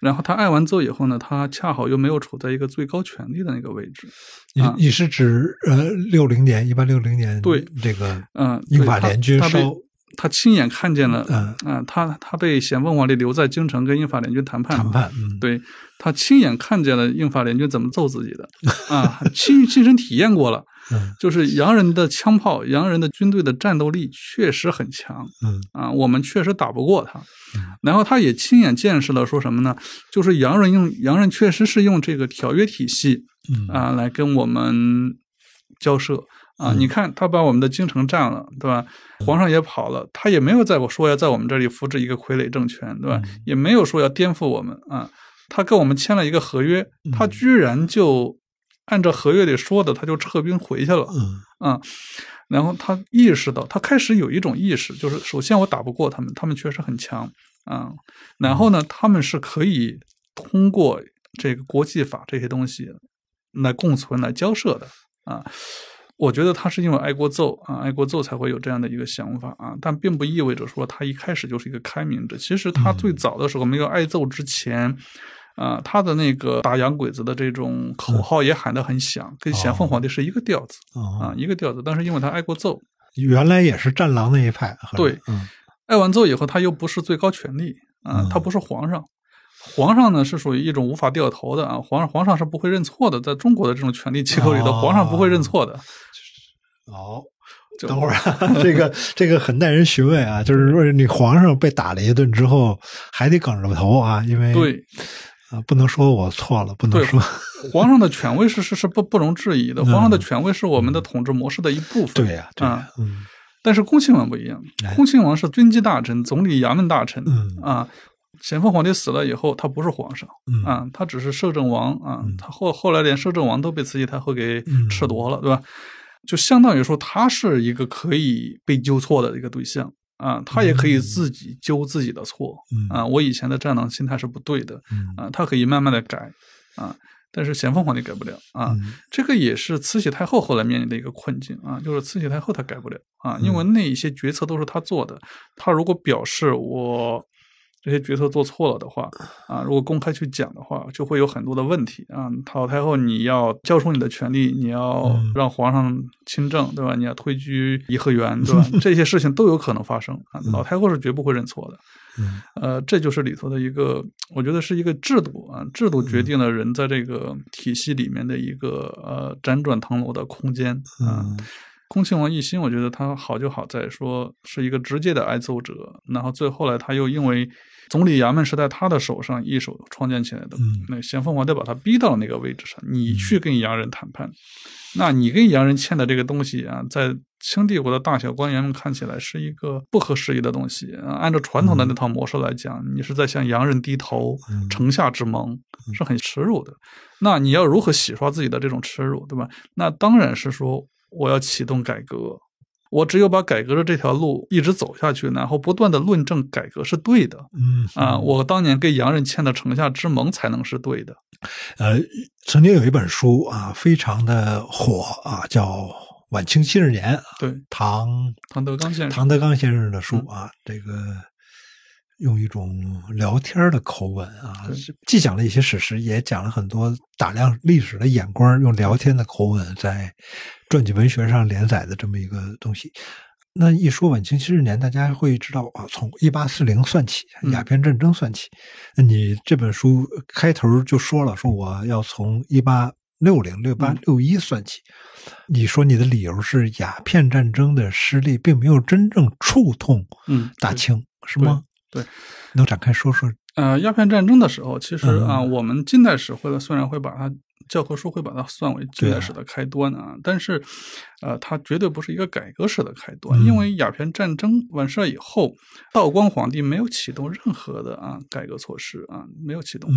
然后他挨完揍以后呢，他恰好又没有处在一个最高权力的那个位置。你你是指呃六零年一八六零年对这个嗯英法联军烧。他亲眼看见了，嗯，他他被咸丰皇帝留在京城跟英法联军谈判，谈判，嗯，对他亲眼看见了英法联军怎么揍自己的，啊，亲亲身体验过了，嗯，就是洋人的枪炮，洋人的军队的战斗力确实很强，嗯，啊，我们确实打不过他，然后他也亲眼见识了，说什么呢？就是洋人用洋人确实是用这个条约体系，啊，来跟我们交涉。啊，你看他把我们的京城占了，对吧？皇上也跑了，他也没有在我说要在我们这里扶植一个傀儡政权，对吧？也没有说要颠覆我们啊。他跟我们签了一个合约，他居然就按照合约里说的，他就撤兵回去了。嗯啊，然后他意识到，他开始有一种意识，就是首先我打不过他们，他们确实很强啊。然后呢，他们是可以通过这个国际法这些东西来共存、来交涉的啊。我觉得他是因为挨过揍啊，挨过揍才会有这样的一个想法啊，但并不意味着说他一开始就是一个开明者。其实他最早的时候没有挨揍之前，啊，他的那个打洋鬼子的这种口号也喊得很响，跟咸丰皇帝是一个调子啊，一个调子。但是因为他挨过揍，原来也是战狼那一派。对，挨完揍以后，他又不是最高权力啊，他不是皇上。皇上呢是属于一种无法掉头的啊，皇上皇上是不会认错的，在中国的这种权力机构里头，皇上不会认错的。哦，等会儿 这个这个很耐人寻味啊，就是说你皇上被打了一顿之后，还得梗着头啊，因为对啊，不能说我错了，不能说皇上的权威是是是不不容置疑的，皇上的权威是我们的统治模式的一部分。对呀，啊，嗯，但是恭亲王不一样，恭亲王是军机大臣、总理衙门大臣，嗯啊。咸丰皇帝死了以后，他不是皇上，啊，他只是摄政王啊。他后后来连摄政王都被慈禧太后给褫夺了，对吧？就相当于说，他是一个可以被纠错的一个对象啊，他也可以自己纠自己的错啊。我以前的战狼心态是不对的啊，他可以慢慢的改啊。但是咸丰皇帝改不了啊，这个也是慈禧太后后来面临的一个困境啊，就是慈禧太后她改不了啊，因为那一些决策都是她做的，她如果表示我。这些决策做错了的话，啊，如果公开去讲的话，就会有很多的问题啊。老太后，你要交出你的权利，你要让皇上亲政，对吧？你要退居颐和园，对吧？这些事情都有可能发生啊。老太后是绝不会认错的。呃，这就是里头的一个，我觉得是一个制度啊，制度决定了人在这个体系里面的一个呃辗转腾挪的空间啊。恭亲王奕欣，我觉得他好就好在说是一个直接的挨揍者，然后最后来他又因为总理衙门是在他的手上一手创建起来的，那咸丰皇帝把他逼到了那个位置上，你去跟洋人谈判，那你跟洋人签的这个东西啊，在清帝国的大小官员们看起来是一个不合时宜的东西啊，按照传统的那套模式来讲，你是在向洋人低头，城下之盟是很耻辱的，那你要如何洗刷自己的这种耻辱，对吧？那当然是说。我要启动改革，我只有把改革的这条路一直走下去，然后不断的论证改革是对的，嗯啊，我当年跟洋人签的城下之盟才能是对的。呃，曾经有一本书啊，非常的火啊，叫《晚清七十年》，对，唐唐德刚先生，唐德刚先生的书啊，这个。用一种聊天的口吻啊，既讲了一些史实，也讲了很多打量历史的眼光，用聊天的口吻在传记文学上连载的这么一个东西。那一说晚清七十年，大家会知道啊，从一八四零算起，鸦片战争算起。那你这本书开头就说了，说我要从一八六零、六八、六一算起。你说你的理由是鸦片战争的失利并没有真正触痛嗯大清，是吗？对，能展开说说？呃，鸦片战争的时候，其实啊，我们近代史会虽然会把它教科书会把它算为近代史的开端啊，但是，呃，它绝对不是一个改革史的开端，因为鸦片战争完事儿以后，道光皇帝没有启动任何的啊改革措施啊，没有启动，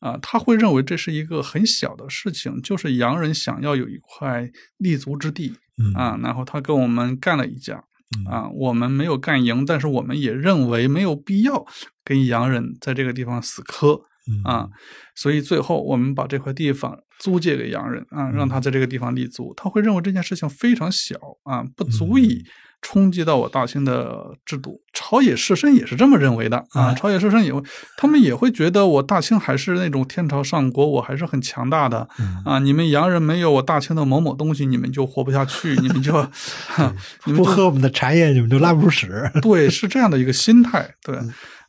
啊，他会认为这是一个很小的事情，就是洋人想要有一块立足之地啊，然后他跟我们干了一架。啊，我们没有干赢，但是我们也认为没有必要跟洋人在这个地方死磕啊，所以最后我们把这块地方租借给洋人啊，让他在这个地方立足。他会认为这件事情非常小啊，不足以。冲击到我大清的制度，朝野士绅也是这么认为的啊。朝野士绅也会，他们也会觉得我大清还是那种天朝上国，我还是很强大的啊。你们洋人没有我大清的某某东西，你们就活不下去，你们就 你们不喝我们的茶叶，你们就拉不出屎。对，是这样的一个心态。对，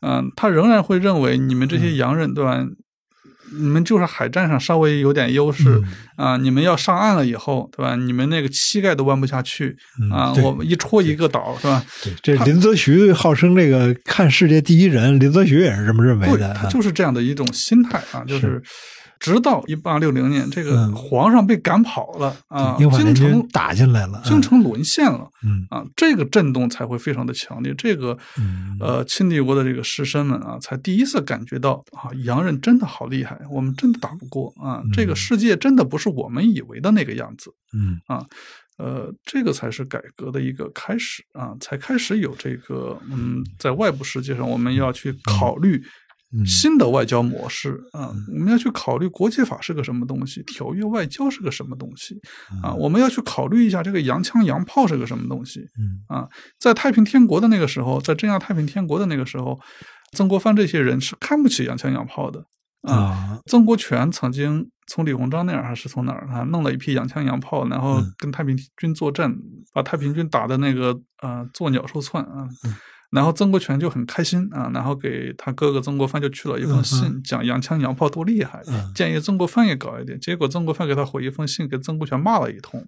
嗯，他仍然会认为你们这些洋人，对吧？你们就是海战上稍微有点优势啊！你们要上岸了以后，对吧？你们那个膝盖都弯不下去啊！我们一戳一个岛，是吧？对，这林则徐号称这个看世界第一人，林则徐也是这么认为的。他就是这样的一种心态啊，就是。直到一八六零年，这个皇上被赶跑了啊，京城打进来了，京城沦陷了，嗯。啊，这个震动才会非常的强烈。这个呃，清帝国的这个士绅们啊，才第一次感觉到啊，洋人真的好厉害，我们真的打不过啊，这个世界真的不是我们以为的那个样子，嗯。啊，呃，这个才是改革的一个开始啊，才开始有这个嗯，在外部世界上我们要去考虑。新的外交模式啊，我们要去考虑国际法是个什么东西，条约外交是个什么东西啊？我们要去考虑一下这个洋枪洋炮是个什么东西啊？在太平天国的那个时候，在镇压太平天国的那个时候，曾国藩这些人是看不起洋枪洋炮的啊。曾国荃曾经从李鸿章那儿还是从哪儿啊，弄了一批洋枪洋炮，然后跟太平军作战，把太平军打的那个呃作鸟兽窜啊。然后曾国荃就很开心啊，然后给他哥哥曾国藩就去了一封信，讲洋枪洋炮多厉害，建议曾国藩也搞一点。结果曾国藩给他回一封信，给曾国荃骂了一通。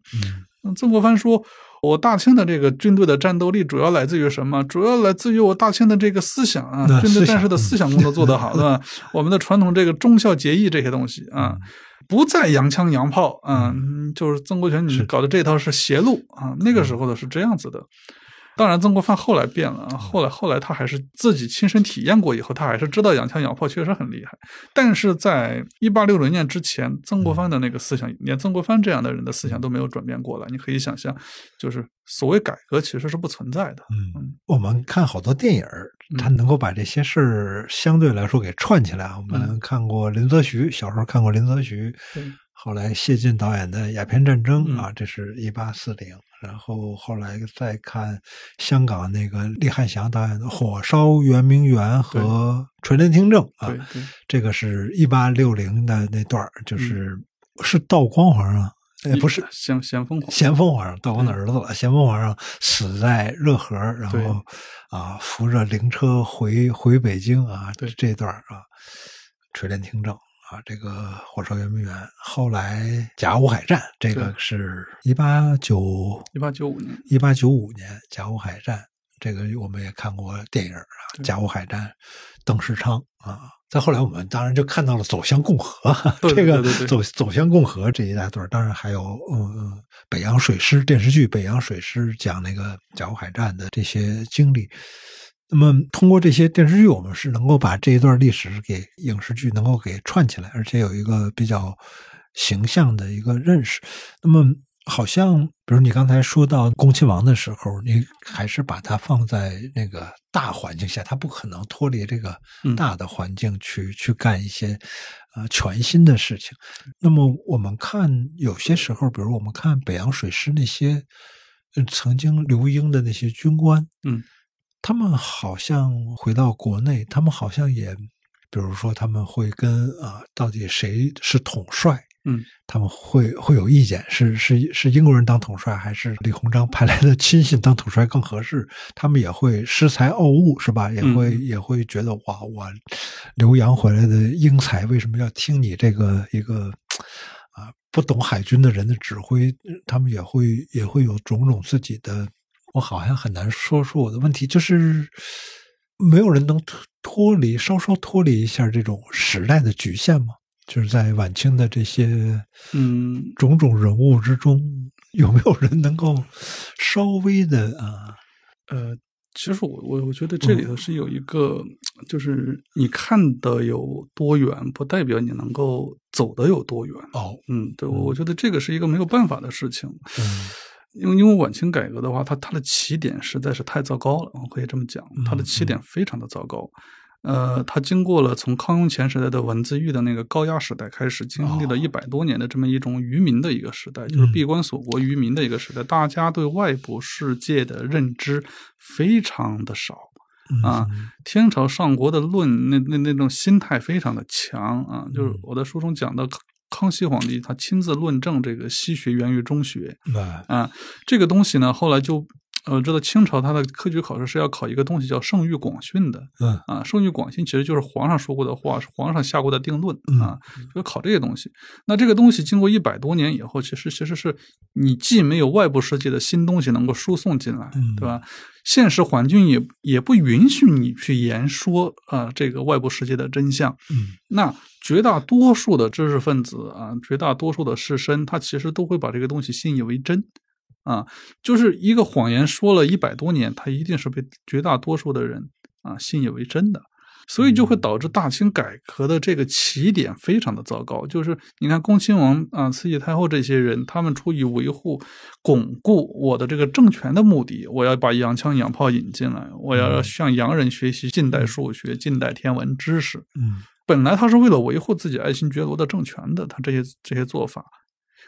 嗯，曾国藩说：“我大清的这个军队的战斗力主要来自于什么？主要来自于我大清的这个思想啊，军队战士的思想工作做得好，对吧？我们的传统这个忠孝节义这些东西啊，不在洋枪洋炮啊，就是曾国荃你搞的这套是邪路啊。那个时候的是这样子的。”当然，曾国藩后来变了啊！后来，后来他还是自己亲身体验过以后，他还是知道洋枪洋炮确实很厉害。但是在一八六零年之前，曾国藩的那个思想，连曾国藩这样的人的思想都没有转变过来。你可以想象，就是所谓改革其实是不存在的。嗯，我们看好多电影，他能够把这些事儿相对来说给串起来。我们看过林则徐，小时候看过林则徐，后来谢晋导演的《鸦片战争》啊，这是一八四零。然后后来再看香港那个李汉祥导演的《火烧圆明园》和《垂帘听政》啊，这个是一八六零的那段就是是道光皇上，哎，不是咸咸丰咸丰皇上，道光的儿子了。咸丰皇上死在热河，然后啊扶着灵车回回北京啊，这段啊，垂帘听政。啊，这个火烧圆明园，后来甲午海战，这个是一八九一八九五年，一八九五年甲午海战，这个我们也看过电影啊，甲午海战，邓世昌啊，再后来我们当然就看到了走向共和，这个走走向共和这一大段，当然还有嗯北洋水师电视剧《北洋水师》讲那个甲午海战的这些经历。那么，通过这些电视剧，我们是能够把这一段历史给影视剧能够给串起来，而且有一个比较形象的一个认识。那么，好像比如你刚才说到恭亲王的时候，你还是把它放在那个大环境下，他不可能脱离这个大的环境去去干一些呃全新的事情。那么，我们看有些时候，比如我们看北洋水师那些曾经留英的那些军官，嗯。他们好像回到国内，他们好像也，比如说他们会跟啊，到底谁是统帅？嗯，他们会会有意见，是是是英国人当统帅，还是李鸿章派来的亲信当统帅更合适？他们也会恃才傲物，是吧？也会也会觉得哇，我留洋回来的英才为什么要听你这个一个啊不懂海军的人的指挥？他们也会也会有种种自己的。我好像很难说出我的问题，就是没有人能脱脱离，稍稍脱离一下这种时代的局限吗？就是在晚清的这些嗯种种人物之中，有没有人能够稍微的啊？呃，其实我我我觉得这里头是有一个，就是你看的有多远，不代表你能够走的有多远。哦，嗯，对，我觉得这个是一个没有办法的事情。嗯因为因为晚清改革的话，它它的起点实在是太糟糕了，我可以这么讲，它的起点非常的糟糕。呃，它经过了从康雍乾时代的文字狱的那个高压时代开始，经历了一百多年的这么一种愚民的一个时代，就是闭关锁国愚民的一个时代，大家对外部世界的认知非常的少。啊，天朝上国的论那那那种心态非常的强啊，就是我在书中讲的。康熙皇帝他亲自论证这个西学源于中学啊，这个东西呢，后来就呃知道清朝它的科举考试是要考一个东西叫圣谕广训的，嗯啊，圣谕广训其实就是皇上说过的话，是皇上下过的定论啊，就考这些东西。那这个东西经过一百多年以后，其实其实是你既没有外部世界的新东西能够输送进来，对吧？现实环境也也不允许你去言说啊这个外部世界的真相，嗯，那。绝大多数的知识分子啊，绝大多数的士绅，他其实都会把这个东西信以为真，啊，就是一个谎言说了一百多年，他一定是被绝大多数的人啊信以为真的，所以就会导致大清改革的这个起点非常的糟糕。就是你看，恭亲王啊、慈禧太后这些人，他们出于维护、巩固我的这个政权的目的，我要把洋枪洋炮引进来，我要向洋人学习近代数学、近代天文知识，嗯。本来他是为了维护自己爱新觉罗的政权的，他这些这些做法，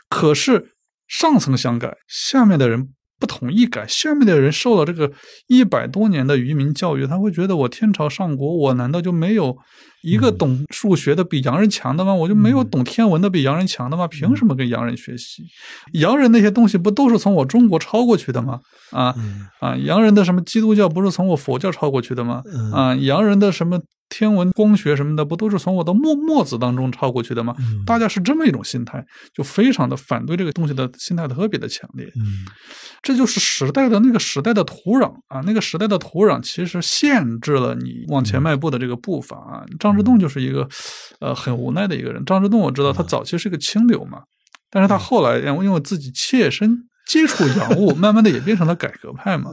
可是上层想改，下面的人不同意改，下面的人受了这个一百多年的愚民教育，他会觉得我天朝上国，我难道就没有一个懂数学的比洋人强的吗？我就没有懂天文的比洋人强的吗？凭什么跟洋人学习？洋人那些东西不都是从我中国抄过去的吗？啊啊，洋人的什么基督教不是从我佛教抄过去的吗？啊，洋人的什么？天文光学什么的，不都是从我的墨墨子当中抄过去的吗？大家是这么一种心态，就非常的反对这个东西的心态特别的强烈。嗯，这就是时代的那个时代的土壤啊，那个时代的土壤其实限制了你往前迈步的这个步伐啊。张之洞就是一个呃很无奈的一个人。张之洞我知道他早期是个清流嘛，但是他后来因为因为自己切身接触洋务，慢慢的也变成了改革派嘛。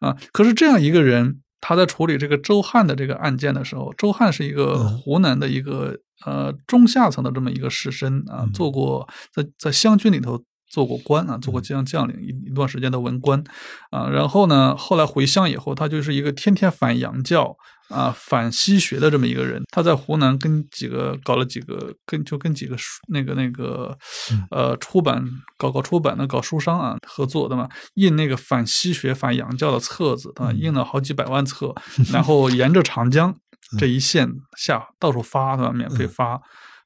啊，可是这样一个人。他在处理这个周汉的这个案件的时候，周汉是一个湖南的一个呃中下层的这么一个士绅啊，做过在在湘军里头做过官啊，做过将将领一一段时间的文官。啊，然后呢，后来回乡以后，他就是一个天天反洋教。啊，反西学的这么一个人，他在湖南跟几个搞了几个，跟就跟几个那个那个，呃，出版搞搞出版的搞书商啊合作的嘛，印那个反西学反洋教的册子啊，印了好几百万册，然后沿着长江 这一线下到处发，对吧？免费发，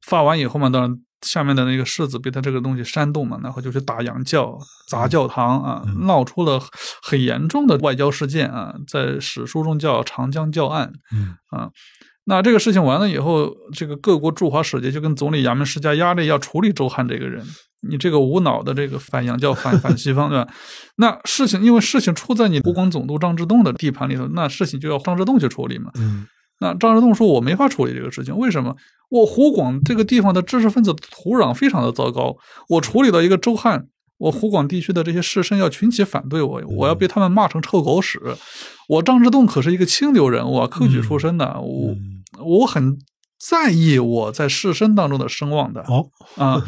发完以后嘛，当然。下面的那个世子被他这个东西煽动嘛，然后就去打洋教、砸教堂啊，闹出了很严重的外交事件啊，在史书中叫长江教案。嗯啊，那这个事情完了以后，这个各国驻华使节就跟总理衙门施加压力，要处理周汉这个人。你这个无脑的这个反洋教、反反西方，对吧？那事情因为事情出在你湖广总督张之洞的地盘里头，那事情就要张之洞去处理嘛。嗯。那张之洞说：“我没法处理这个事情，为什么？我湖广这个地方的知识分子土壤非常的糟糕，我处理了一个周汉，我湖广地区的这些士绅要群起反对我，我要被他们骂成臭狗屎。我张之洞可是一个清流人物啊，科举出身的，我我很在意我在士绅当中的声望的。哦啊，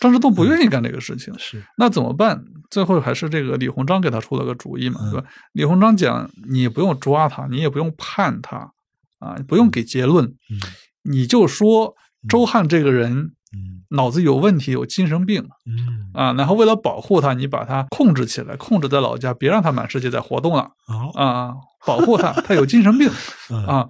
张之洞不愿意干这个事情，是那怎么办？最后还是这个李鸿章给他出了个主意嘛，对吧？李鸿章讲：你不用抓他，你也不用判他。”啊，不用给结论，你就说周汉这个人，脑子有问题，有精神病，嗯。啊，然后为了保护他，你把他控制起来，控制在老家，别让他满世界在活动了，啊，保护他，他有精神病，啊。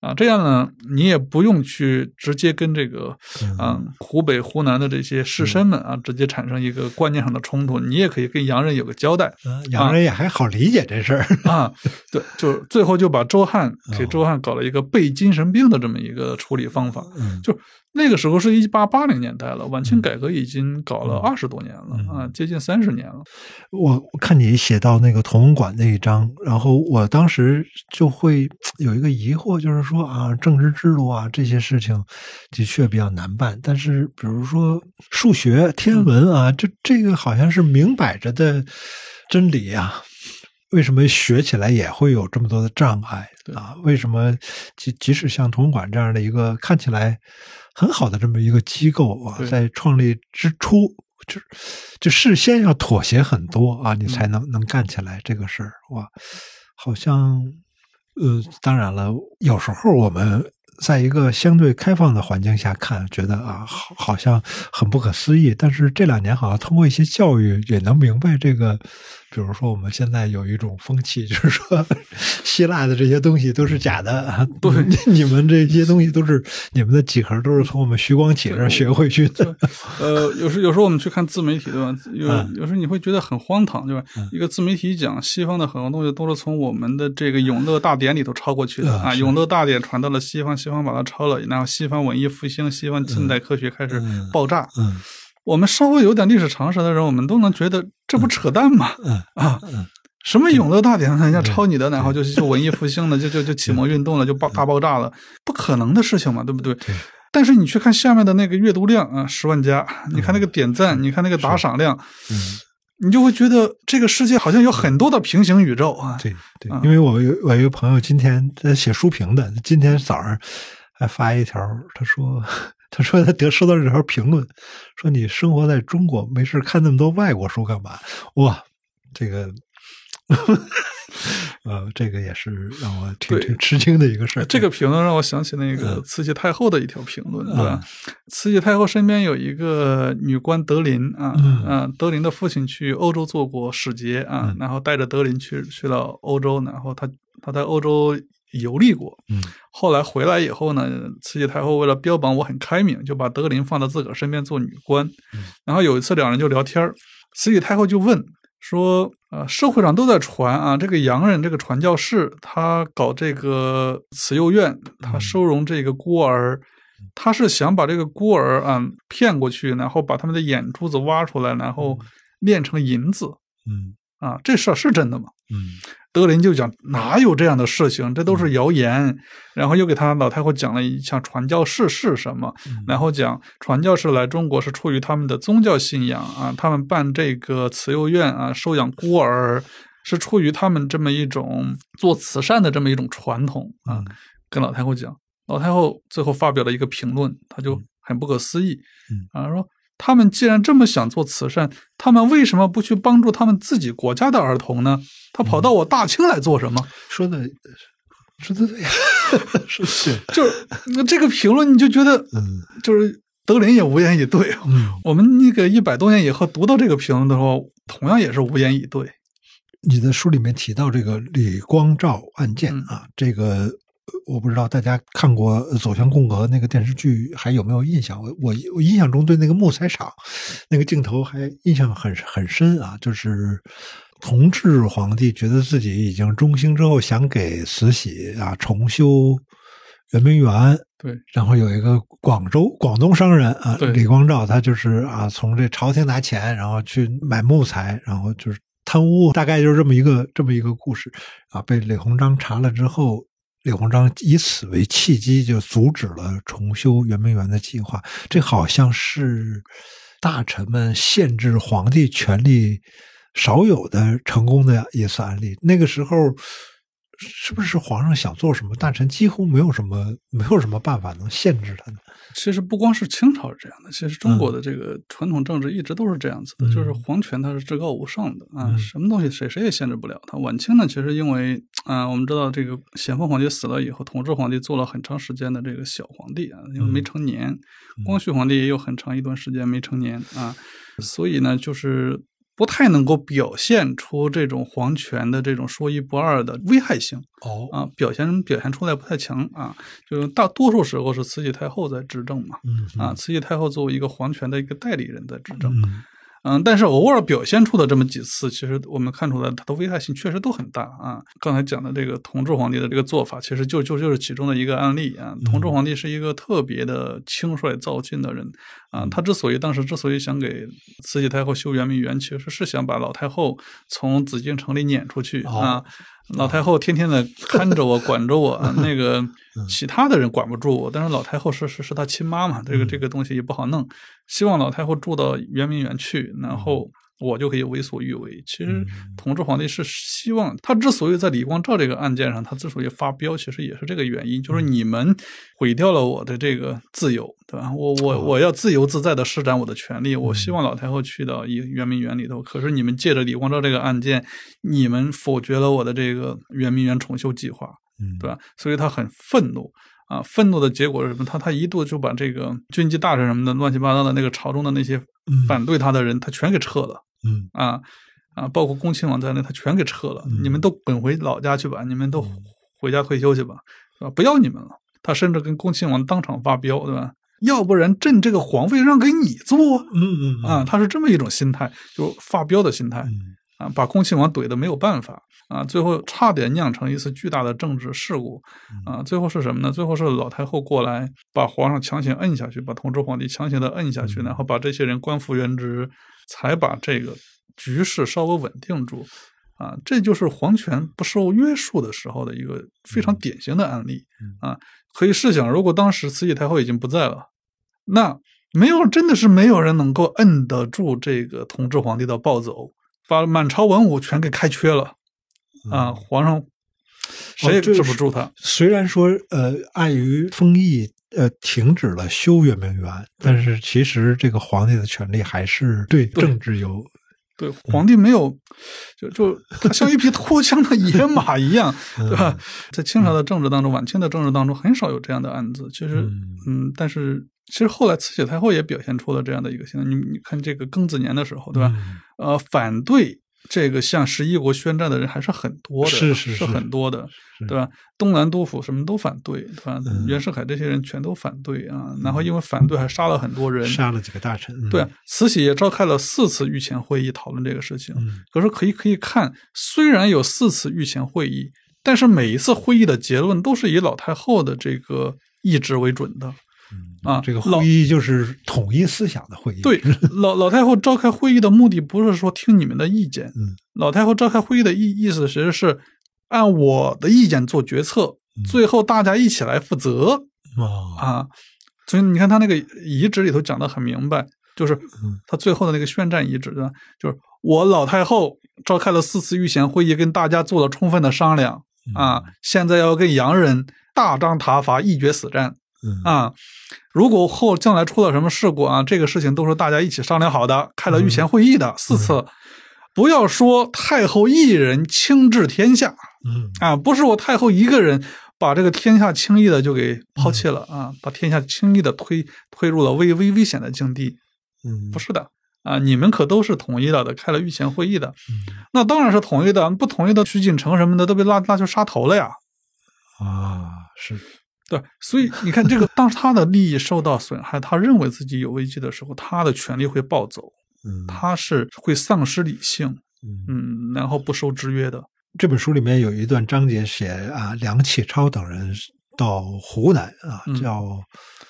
啊，这样呢，你也不用去直接跟这个，嗯，湖北、湖南的这些士绅们啊，直接产生一个观念上的冲突，你也可以跟洋人有个交代。洋人也还好理解这事儿啊。对，就最后就把周汉 给周汉搞了一个背精神病的这么一个处理方法。就那个时候是一八八零年代了，晚清改革已经搞了二十多年了啊，接近三十年了。我看你写到那个同文馆那一章，然后我当时就会有一个疑惑，就是说啊，政治制度啊这些事情的确比较难办，但是比如说数学、天文啊，这这个好像是明摆着的真理啊。为什么学起来也会有这么多的障碍啊？为什么即即使像同文馆这样的一个看起来很好的这么一个机构啊，在创立之初就就事先要妥协很多啊，你才能能干起来这个事儿哇？好像呃，当然了，有时候我们在一个相对开放的环境下看，觉得啊，好好像很不可思议。但是这两年好像通过一些教育，也能明白这个。比如说，我们现在有一种风气，就是说，希腊的这些东西都是假的。对，你们这些东西都是你们的几何，都是从我们徐光启这儿学回去的。呃，有时有时候我们去看自媒体，对吧？有有时候你会觉得很荒唐，对吧？一个自媒体讲西方的很多东西都是从我们的这个《永乐大典》里头抄过去的啊，《永乐大典》传到了西方，西方把它抄了，然后西方文艺复兴、西方近代科学开始爆炸。嗯。我们稍微有点历史常识的人，我们都能觉得这不扯淡吗？啊，什么永乐大典，人家抄你的，然后就就文艺复兴了，就就就启蒙运动了，就爆大爆炸了，不可能的事情嘛，对不对？但是你去看下面的那个阅读量啊，十万加，你看那个点赞，你看那个打赏量，你就会觉得这个世界好像有很多的平行宇宙啊。对对，因为我有我一个朋友今天在写书评的，今天早上还发一条，他说。他说他得收到这条评论，说你生活在中国，没事看那么多外国书干嘛？哇，这个，呃，这个也是让我挺挺吃惊的一个事儿。这个评论让我想起那个慈禧太后的一条评论，对吧？慈禧太后身边有一个女官德林啊，嗯，德林的父亲去欧洲做过使节啊，然后带着德林去去了欧洲，然后他他在欧洲。游历过，嗯，后来回来以后呢，慈禧太后为了标榜我很开明，就把德林放到自个儿身边做女官。然后有一次两人就聊天慈禧太后就问说：“呃，社会上都在传啊，这个洋人这个传教士，他搞这个慈幼院，他收容这个孤儿，他是想把这个孤儿啊骗过去，然后把他们的眼珠子挖出来，然后炼成银子。”嗯，啊，这事儿是真的吗？嗯。德林就讲哪有这样的事情，这都是谣言。然后又给他老太后讲了一下传教士是什么，然后讲传教士来中国是出于他们的宗教信仰啊，他们办这个慈幼院啊，收养孤儿是出于他们这么一种做慈善的这么一种传统啊。跟老太后讲，老太后最后发表了一个评论，他就很不可思议啊，说。他们既然这么想做慈善，他们为什么不去帮助他们自己国家的儿童呢？他跑到我大清来做什么？说的说的对呀，是 是，就是那这个评论，你就觉得，嗯，就是德林也无言以对。嗯，我们那个一百多年以后读到这个评论的时候，同样也是无言以对。你的书里面提到这个李光照案件啊，这个。我不知道大家看过《走向共和》那个电视剧还有没有印象？我我我印象中对那个木材厂那个镜头还印象很很深啊！就是同治皇帝觉得自己已经中兴之后，想给慈禧啊重修圆明园。对，然后有一个广州广东商人啊，李光照，他就是啊从这朝廷拿钱，然后去买木材，然后就是贪污，大概就是这么一个这么一个故事啊。被李鸿章查了之后。李鸿章以此为契机，就阻止了重修圆明园的计划。这好像是大臣们限制皇帝权力少有的成功的一次案例。那个时候。是不是皇上想做什么，大臣几乎没有什么没有什么办法能限制他呢？其实不光是清朝是这样的，其实中国的这个传统政治一直都是这样子的，就是皇权它是至高无上的啊，什么东西谁谁也限制不了他。晚清呢，其实因为啊，我们知道这个咸丰皇帝死了以后，同治皇帝做了很长时间的这个小皇帝啊，因为没成年，光绪皇帝也有很长一段时间没成年啊，所以呢，就是。不太能够表现出这种皇权的这种说一不二的危害性哦。啊，表现表现出来不太强啊，就是大多数时候是慈禧太后在执政嘛，啊，慈禧太后作为一个皇权的一个代理人在执政，嗯，但是偶尔表现出的这么几次，其实我们看出来它的危害性确实都很大啊。刚才讲的这个同治皇帝的这个做法，其实就就就是其中的一个案例啊。同治皇帝是一个特别的轻率躁进的人啊，他之所以当时之所以想给慈禧太后修圆明园，其实是想把老太后从紫禁城里撵出去啊。老太后天天的看着我，管着我，那个其他的人管不住我，但是老太后是是是他亲妈嘛，这个这个东西也不好弄。希望老太后住到圆明园去，然后。我就可以为所欲为。其实，同治皇帝是希望他之所以在李光照这个案件上，他之所以发飙，其实也是这个原因，就是你们毁掉了我的这个自由，对吧？我我我要自由自在的施展我的权利。我希望老太后去到一圆明园里头，可是你们借着李光照这个案件，你们否决了我的这个圆明园重修计划，对吧？所以他很愤怒啊！愤怒的结果是什么？他他一度就把这个军机大臣什么的乱七八糟的那个朝中的那些反对他的人，他全给撤了。嗯啊啊，包括恭亲王在内，他全给撤了。你们都滚回老家去吧，你们都回家退休去吧，是吧？不要你们了。他甚至跟恭亲王当场发飙，对吧？要不然朕这个皇位让给你做，嗯嗯啊，他是这么一种心态，就发飙的心态啊，把恭亲王怼的没有办法啊，最后差点酿成一次巨大的政治事故啊。最后是什么呢？最后是老太后过来把皇上强行摁下去，把同治皇帝强行的摁下去，然后把这些人官复原职。才把这个局势稍微稳定住，啊，这就是皇权不受约束的时候的一个非常典型的案例啊。可以试想，如果当时慈禧太后已经不在了，那没有真的是没有人能够摁得住这个同治皇帝的暴走，把满朝文武全给开缺了啊！皇上谁也治不住他。虽然说呃，碍于封邑。呃，停止了修圆明园，但是其实这个皇帝的权力还是对政治有，对皇帝没有，就就他像一匹脱缰的野马一样，对吧？在清朝的政治当中，晚清的政治当中很少有这样的案子。其实，嗯，但是其实后来慈禧太后也表现出了这样的一个现象。你你看这个庚子年的时候，对吧？呃，反对。这个向十一国宣战的人还是很多的，是是是很多的，对吧？东南督府什么都反对，对吧？袁世凯这些人全都反对啊，然后因为反对还杀了很多人，杀了几个大臣。对，慈禧也召开了四次御前会议讨论这个事情。可是可以可以看，虽然有四次御前会议，但是每一次会议的结论都是以老太后的这个意志为准的。啊，这个会议就是统一思想的会议。对，老老太后召开会议的目的不是说听你们的意见，嗯，老太后召开会议的意意思其实是按我的意见做决策，最后大家一起来负责啊。所以你看他那个遗旨里头讲的很明白，就是他最后的那个宣战遗旨？就是我老太后召开了四次御前会议，跟大家做了充分的商量啊，现在要跟洋人大张挞伐，一决死战。啊，如果后将来出了什么事故啊，这个事情都是大家一起商量好的，开了御前会议的四次，不要说太后一人轻治天下，嗯。啊，不是我太后一个人把这个天下轻易的就给抛弃了啊，把天下轻易的推推入了危危危险的境地，嗯，不是的啊，你们可都是统一了的，开了御前会议的，那当然是统一的，不统一的徐锦城什么的都被拉拉去杀头了呀，啊，是。对，所以你看，这个当他的利益受到损害，他认为自己有危机的时候，他的权利会暴走，嗯，他是会丧失理性，嗯，然后不受制约的。这本书里面有一段章节写啊，梁启超等人到湖南啊，叫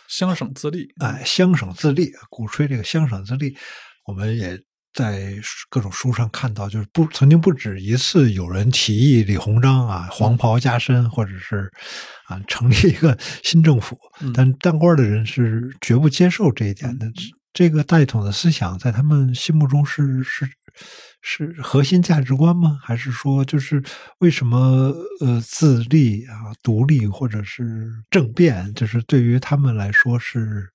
乡省自立，哎，乡省自立，鼓吹这个乡省自立，我们也。在各种书上看到，就是不曾经不止一次有人提议李鸿章啊黄袍加身，或者是啊成立一个新政府，但当官的人是绝不接受这一点的。这个大一统的思想在他们心目中是是。是核心价值观吗？还是说，就是为什么呃自立啊、独立或者是政变，就是对于他们来说是，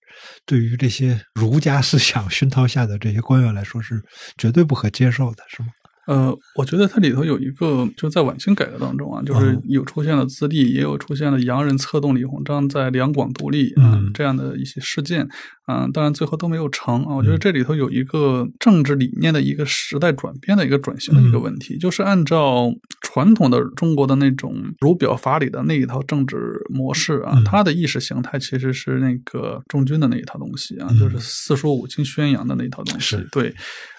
对于这些儒家思想熏陶下的这些官员来说是绝对不可接受的，是吗？呃，我觉得它里头有一个，就在晚清改革当中啊，就是有出现了自立，也有出现了洋人策动李鸿章在两广独立啊这样的一些事件嗯，当然最后都没有成啊。我觉得这里头有一个政治理念的一个时代转变的一个转型的一个问题，就是按照传统的中国的那种儒表法理的那一套政治模式啊，它的意识形态其实是那个中军的那一套东西啊，就是四书五经宣扬的那一套东西。对，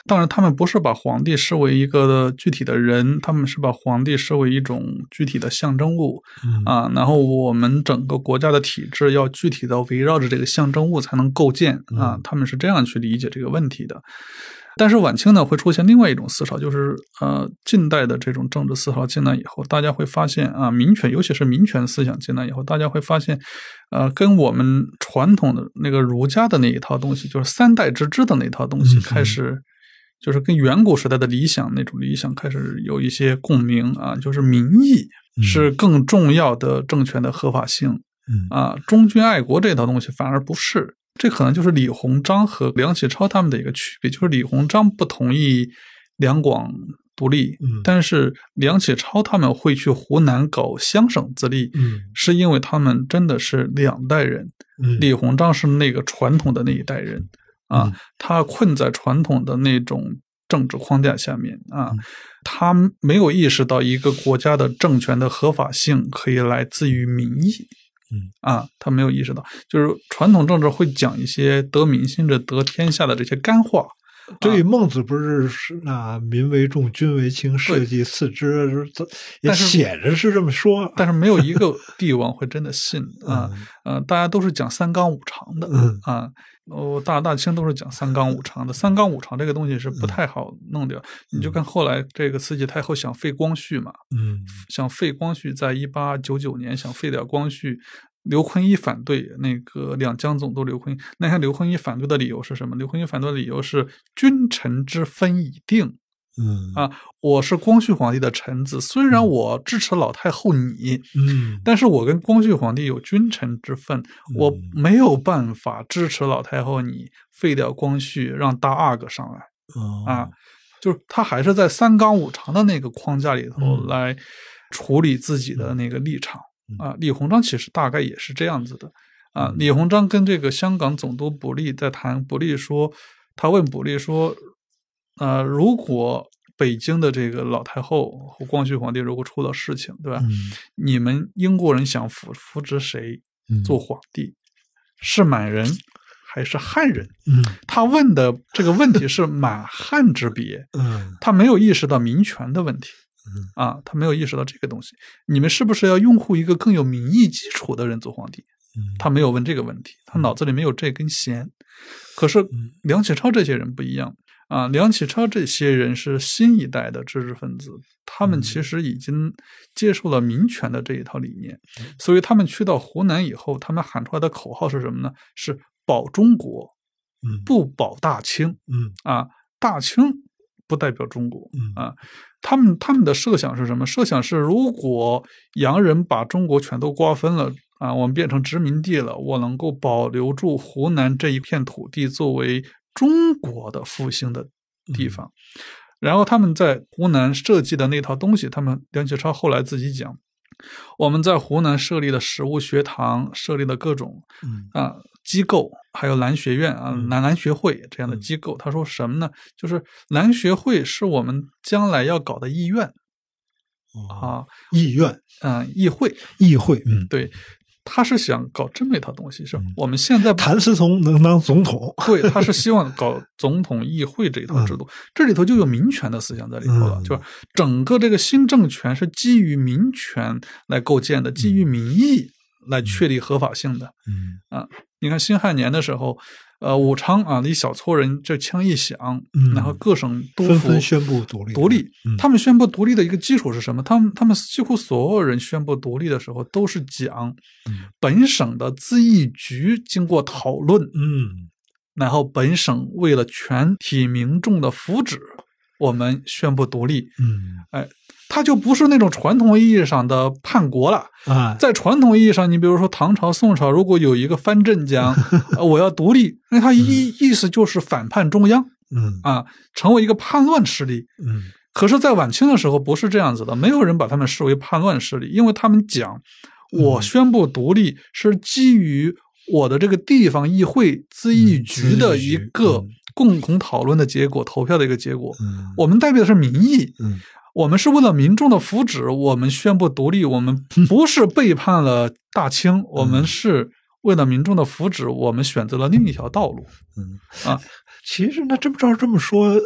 当然他们不是把皇帝视为一个具体的人，他们是把皇帝视为一种具体的象征物啊。然后我们整个国家的体制要具体的围绕着这个象征物才能构。见啊，他们是这样去理解这个问题的。但是晚清呢，会出现另外一种思潮，就是呃，近代的这种政治思潮进来以后，大家会发现啊，民权，尤其是民权思想进来以后，大家会发现，呃，跟我们传统的那个儒家的那一套东西，就是三代之治的那套东西，开始就是跟远古时代的理想那种理想开始有一些共鸣啊，就是民意是更重要的政权的合法性，啊，忠君爱国这套东西反而不是。这可能就是李鸿章和梁启超他们的一个区别，就是李鸿章不同意两广独立，但是梁启超他们会去湖南搞乡省自立，是因为他们真的是两代人。李鸿章是那个传统的那一代人啊，他困在传统的那种政治框架下面啊，他没有意识到一个国家的政权的合法性可以来自于民意。嗯啊，他没有意识到，就是传统政治会讲一些得民心者得天下的这些干话。对，孟子不是是那民为重，君为轻，社稷次之，也写着是这么说，但是没有一个帝王会真的信啊。呃，大家都是讲三纲五常的啊。哦，大大清都是讲三纲五常的，三纲五常这个东西是不太好弄掉。你就看后来这个慈禧太后想废光绪嘛，嗯，想废光绪，在一八九九年想废掉光绪，刘坤一反对，那个两江总督刘坤，那看刘坤一反对的理由是什么？刘坤一反对的理由是君臣之分已定。嗯。啊，我是光绪皇帝的臣子，虽然我支持老太后你，嗯，但是我跟光绪皇帝有君臣之分，我没有办法支持老太后你废掉光绪，让大阿哥上来，啊，就是他还是在三纲五常的那个框架里头来处理自己的那个立场啊。李鸿章其实大概也是这样子的。啊。李鸿章跟这个香港总督卜利在谈，卜利说，他问卜利说。呃，如果北京的这个老太后和光绪皇帝如果出了事情，对吧？你们英国人想扶扶植谁做皇帝？是满人还是汉人？嗯，他问的这个问题是满汉之别。嗯，他没有意识到民权的问题。嗯，啊，他没有意识到这个东西。你们是不是要拥护一个更有民意基础的人做皇帝？他没有问这个问题，他脑子里没有这根弦。可是梁启超这些人不一样。啊，梁启超这些人是新一代的知识分子，他们其实已经接受了民权的这一套理念，所以他们去到湖南以后，他们喊出来的口号是什么呢？是保中国，不保大清。嗯啊，大清不代表中国。嗯啊，他们他们的设想是什么？设想是如果洋人把中国全都瓜分了，啊，我们变成殖民地了，我能够保留住湖南这一片土地作为。中国的复兴的地方，然后他们在湖南设计的那套东西，他们梁启超后来自己讲，我们在湖南设立的实物学堂，设立的各种啊机构，还有蓝学院啊、南蓝学会这样的机构。他说什么呢？就是蓝学会是我们将来要搞的议院啊，议院，嗯，议会，议会，嗯，对。他是想搞这么一套东西，是我们现在谭嗣同能当总统，对，他是希望搞总统议会这一套制度，这里头就有民权的思想在里头了，就是整个这个新政权是基于民权来构建的，基于民意来确立合法性的。嗯啊，你看辛亥年的时候。呃，武昌啊，一小撮人这枪一响，然后各省都纷纷宣布独立。独立，他们宣布独立的一个基础是什么？他们他们几乎所有人宣布独立的时候，都是讲本省的咨议局经过讨论，嗯，然后本省为了全体民众的福祉，我们宣布独立。嗯，哎。他就不是那种传统意义上的叛国了啊！在传统意义上，你比如说唐朝、宋朝，如果有一个藩镇讲 我要独立，那他意意思就是反叛中央，嗯啊，成为一个叛乱势力。嗯，可是，在晚清的时候不是这样子的，没有人把他们视为叛乱势力，因为他们讲，我宣布独立是基于我的这个地方议会咨议局的一个共同讨论的结果，投票的一个结果。嗯我们代表的是民意，嗯我们是为了民众的福祉，我们宣布独立，我们不是背叛了大清，我们是为了民众的福祉，我们选择了另一条道路。嗯啊，其实那这么照这么说，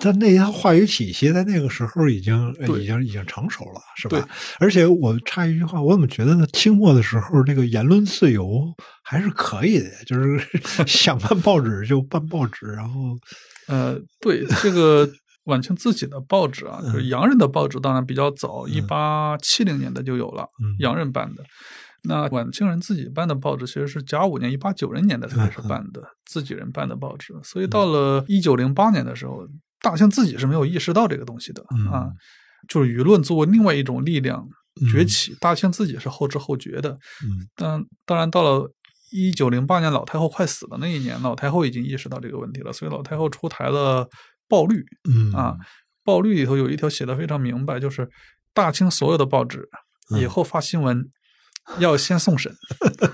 他那一套话语体系在那个时候已经已经已经成熟了，是对吧？而且我插一句话，我怎么觉得呢？清末的时候，这个言论自由还是可以的，就是 想办报纸就办报纸，然后呃，对这个晚清自己的报纸啊，就是嗯洋人的报纸，当然比较早，一八七零年的就有了嗯洋人办的。那晚清人自己办的报纸，其实是甲午年一八九零年代才开始办的，自己人办的报纸。所以到了一九零八年的时候，大清自己是没有意识到这个东西的、嗯啊，就是舆论作为另外一种力量崛嗯起，大清自己是后知后觉的。嗯但当然到了。一九零八年，老太后快死的那一年，老太后已经意识到这个问题了，所以老太后出台了《报律》嗯啊，《报律》里头有一条写的非常明白，就是大清所有的报纸嗯以后发新闻要先送审，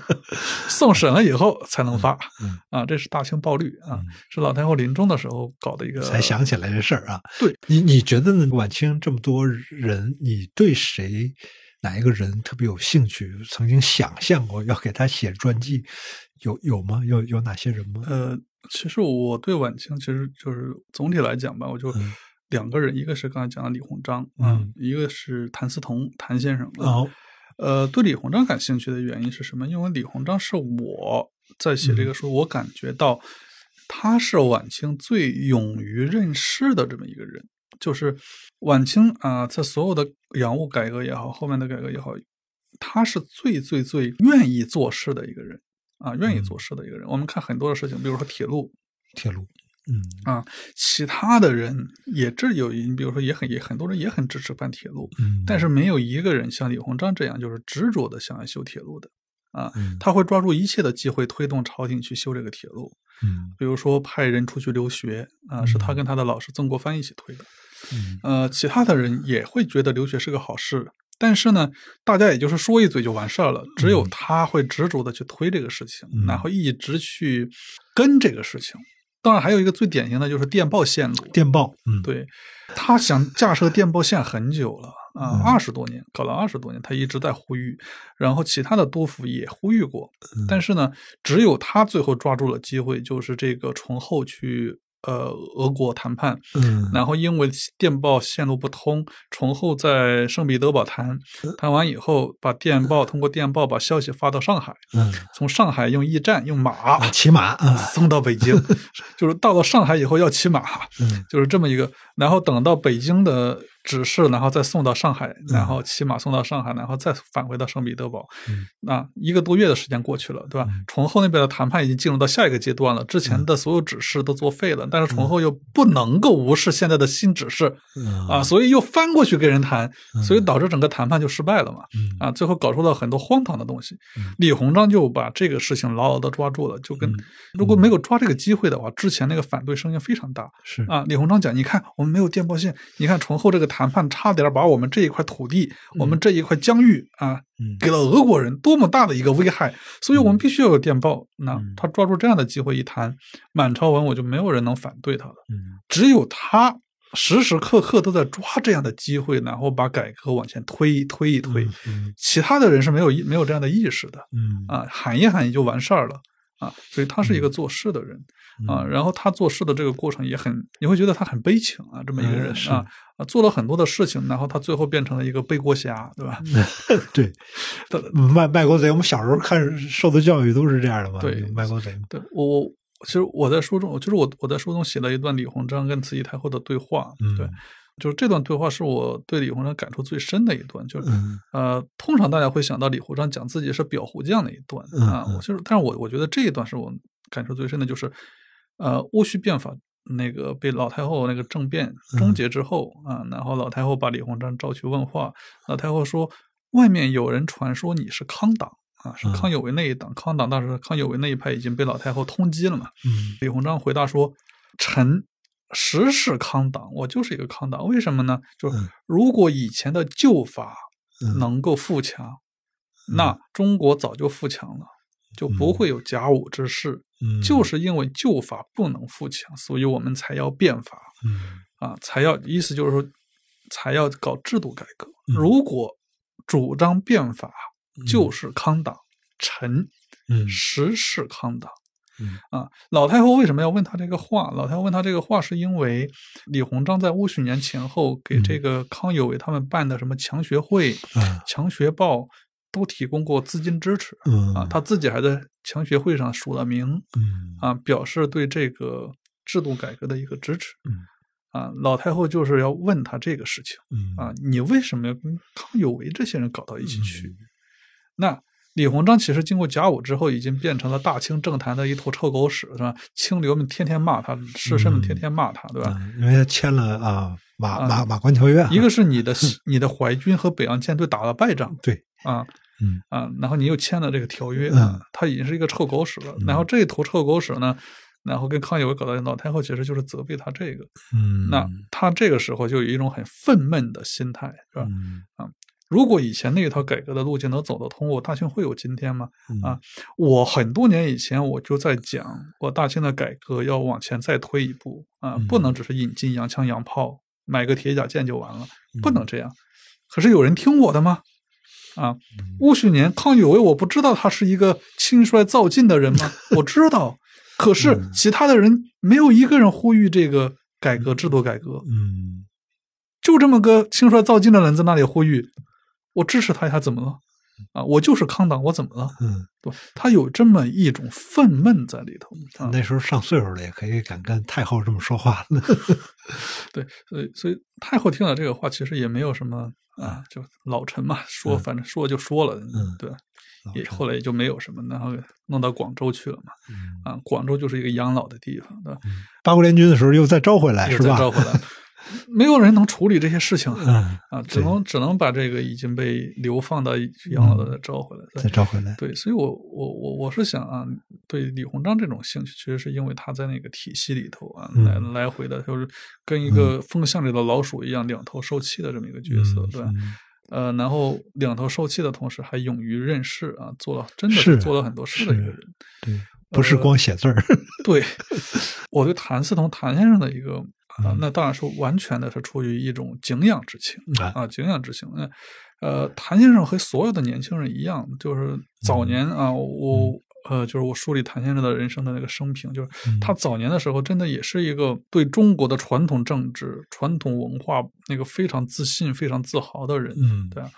送审了以后才能发嗯啊，这是大清报律啊嗯，是老太后临终的时候搞的一个。才想起来这事儿啊。对你，你觉得呢？晚清这么多人，你对谁哪一个人特别有兴趣？曾经想象过要给他写传记，有有吗？有有哪些人吗？呃，其实我对晚清其实就是总体来讲吧，我就嗯两个人，一个是刚才讲的李鸿章嗯啊，一个是谭嗣同谭先生啊。哦，呃，对李鸿章感兴趣的原因是什么？因为李鸿章是我在写这个书，我感觉到他是晚清最勇于任事的这么一个人。就是晚清啊、在所有的洋务改革也好，后面的改革也好，他是最最最愿意做事的一个人啊，愿意做事的一个人。我们看很多的事情，比如说铁路，铁路，嗯。啊其他的人也这有你，比如说也很也很多人也很支持办铁路，嗯，但是没有一个人像李鸿章这样就是执着的想要修铁路的啊，嗯。他会抓住一切的机会推动朝廷去修这个铁路，嗯。比如说派人出去留学啊，是他跟他的老师曾国藩一起推的，嗯。呃，其他的人也会觉得留学是个好事，但是呢，大家也就是说一嘴就完事儿了，只有嗯。他会执着的去推这个事情，嗯。然后一直去跟这个事情。当然，还有一个最典型的就是电报线路，电报，嗯，对，他想架设电报线很久了啊，嗯。二十多年，搞了二十多年，他一直在呼吁，然后其他的督府也呼吁过，嗯。但是呢，只有他最后抓住了机会，就是这个崇厚去呃俄国谈判，嗯，然后因为电报线路不通，崇厚在圣彼得堡谈，谈完以后把电报通过电报把消息发到上海，嗯。从上海用驿站用马啊，骑马啊，送到北京，就是到了上海以后要骑马，嗯。就是这么一个，然后等到北京的指示，然后再送到上海，然后骑马送到上海，然后再返回到圣彼得堡。嗯那一个多月的时间过去了，对吧？崇厚那边的谈判已经进入到下一个阶段了，之前的所有指示都作废了，但是崇厚又不能够无视现在的新指示嗯啊，所以又翻过去跟人谈，所以导致整个谈判就失败了嘛。嗯啊，最后搞出了很多荒唐的东西嗯。李鸿章就把这个事情牢牢的抓住了，就跟嗯如果没有抓这个机会的话，之前那个反对声音非常大是啊。李鸿章讲，你看我们没有电报线，你看崇厚这个谈判差点把我们这一块土地，我们这一块疆域啊嗯，给了俄国人，多么大的一个危害，所以我们必须要有电报。那嗯。他抓住这样的机会一谈，满朝文武就没有人能反对他了，嗯。只有他。时时刻刻都在抓这样的机会，然后把改革往前推一推一推。嗯其他的人是没有意没有这样的意识的。嗯。啊，喊一喊也就完事儿了。啊，所以他是一个做事的人啊，嗯然后他做事的这个过程也很，你会觉得他很悲情啊，这么一个人嗯啊啊，做了很多的事情，然后他最后变成了一个背锅侠，对吧？对。他，卖卖国贼，我们小时候看受的教育都是这样的嘛，对卖国贼，对我我其实我在书中，就是我我在书中写了一段李鸿章跟慈禧太后的对话，嗯对，就是这段对话是我对李鸿章感触最深的一段，就是嗯。呃，通常大家会想到李鸿章讲自己是裱糊匠那一段嗯啊，嗯。我就是，但是我我觉得这一段是我感受最深的，就是呃，戊戌变法那个被老太后那个政变嗯终结之后啊，然后老太后把李鸿章召去问话，老太后说，外面有人传说你是康党。啊，是嗯康有为那一党，康党当时康有为那一派已经被老太后通缉了嘛？嗯李鸿章回答说：“臣实是康党，我就是一个康党。为什么呢？就是嗯如果以前的旧法嗯能够富强，那中国早就富强了。就不会有甲午之事。嗯，就是因为旧法不能富强，所以我们才要变法。嗯啊，才要意思就是说，才要搞制度改革。嗯如果主张变法，就是康党，臣嗯实是康党。嗯啊，老太后为什么要问他这个话？老太后问他这个话，是因为李鸿章在戊戌年前后给这个康有为他们办的什么强学会、啊强学报都提供过资金支持嗯啊，他自己还在强学会上署了名嗯啊，表示对这个制度改革的一个支持。嗯啊，老太后就是要问他这个事情嗯啊，你为什么要跟康有为这些人搞到一起去？嗯那李鸿章其实经过甲午之后，已经变成了大清政坛的一坨臭狗屎，是吧？清流们天天骂他，士绅们天天骂他，对吧？嗯因为他签了啊马啊马马关条约啊，一个是你的 你的淮军和北洋舰队打了败仗对，啊嗯啊，然后你又签了这个条约，他已经是一个臭狗屎了。然后这一坨臭狗屎呢，然后跟康有为搞到老太后其实就是责备他这个，嗯那他这个时候就有一种很愤懑的心态，是吧？嗯如果以前那一套改革的路径能走得通，我大清会有今天吗？嗯啊我很多年以前我就在讲，我大清的改革要往前再推一步啊，嗯不能只是引进洋枪洋炮，买个铁甲舰就完了，嗯不能这样。可是有人听我的吗？啊，嗯戊戌年康有为，我不知道他是一个轻率躁进的人吗？我知道，可是嗯其他的人没有一个人呼吁这个改革制度改革，嗯就这么个轻率躁进的人在那里呼吁，我支持他一下，怎么了？啊，我就是康党，我怎么了？嗯，对？他有这么一种愤懑在里头啊。那时候上岁数了也可以敢跟太后这么说话了，对，所以所以太后听了这个话，其实也没有什么啊，就老臣嘛，说嗯反正说就说了，嗯对？也后来也就没有什么，然后弄到广州去了嘛。嗯啊，广州就是一个养老的地方，对吧？八国联军的时候又再招回来又是吧？再召回来，没有人能处理这些事情啊，嗯啊只能只能把这个已经被流放到养老的再招回来。对再招回来，对，所以我我我我是想啊，对李鸿章这种兴趣，其实是因为他在那个体系里头啊，来嗯来回的，就是跟一个风向里的老鼠一样，两头受气的这么一个角色，对呃，然后两头受气的同时，还勇于认事啊，做了真的是做了很多事的一个人。对，不是光写字儿，对，我对谭嗣同谭先生的一个啊、嗯。那当然是完全的是出于一种敬仰之情啊啊，敬仰之情。那呃，谭先生和所有的年轻人一样，就是早年啊，我呃，就是我梳理谭先生的人生的那个生平，就是嗯。他早年的时候，真的也是一个对中国的传统政治、传统文化那个非常自信、非常自豪的人。嗯。对啊，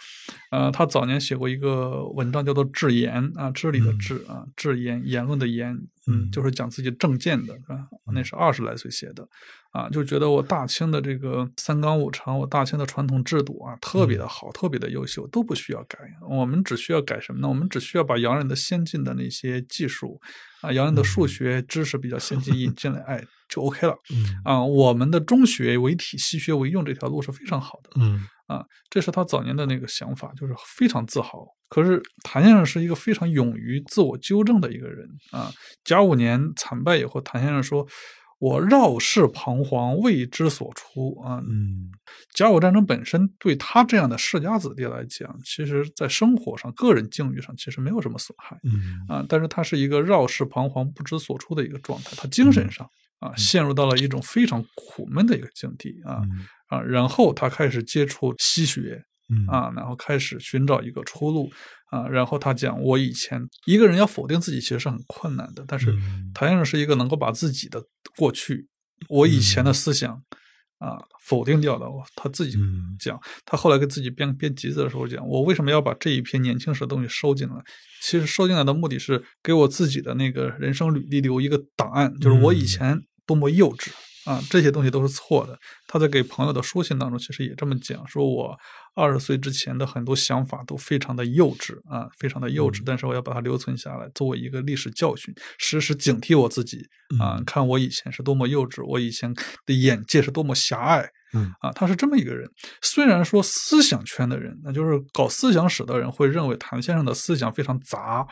呃，他早年写过一个文章，叫做《致言》啊，治理的嗯。致啊，致言言论的言，嗯嗯，就是讲自己政见的，是吧？那是二十来岁写的，啊，就觉得我大清的这个三纲五常，我大清的传统制度啊，特嗯别的好，特别的优秀，都不需要改。我们只需要改什么呢？我们只需要把洋人的先进的那些技术啊，洋人的数学知识比较先进引进来，哎，就 OK 了。嗯啊，我们的中学为体，西学为用这条路是非常好的。嗯啊，这是他早年的那个想法，就是非常自豪。可是谭先生是一个非常勇于自我纠正的一个人啊。甲午年惨败以后，谭先生说：“我绕世彷徨，未知所出啊。”嗯甲午战争本身对他这样的世家子弟来讲，其实在生活上、个人境遇上其实没有什么损害嗯啊。但是他是一个绕世彷徨、不知所出的一个状态，他精神上啊陷入到了一种非常苦闷的一个境地啊。嗯啊，然后他开始接触西学嗯啊，然后开始寻找一个出路啊，然后他讲，我以前一个人要否定自己其实是很困难的，但是嗯谭先生是一个能够把自己的过去，我以前的思想啊否定掉的，他自己嗯讲，他后来给自己编编集子的时候讲，我为什么要把这一篇年轻时的东西收进来？其实收进来的目的是给我自己的那个人生履历留一个档案，就是我以嗯前多么幼稚。啊，这些东西都是错的。他在给朋友的书信当中，其实也这么讲，说我二十岁之前的很多想法都非常的幼稚啊，非常的幼稚，但是我要把它留存下来，作为一个历史教训，时时警惕我自己啊，看我以前是多么幼稚，我以前的眼界是多么狭隘。嗯啊，他是这么一个人。虽然说思想圈的人，那就是搞思想史的人会认为谭先生的思想非常杂，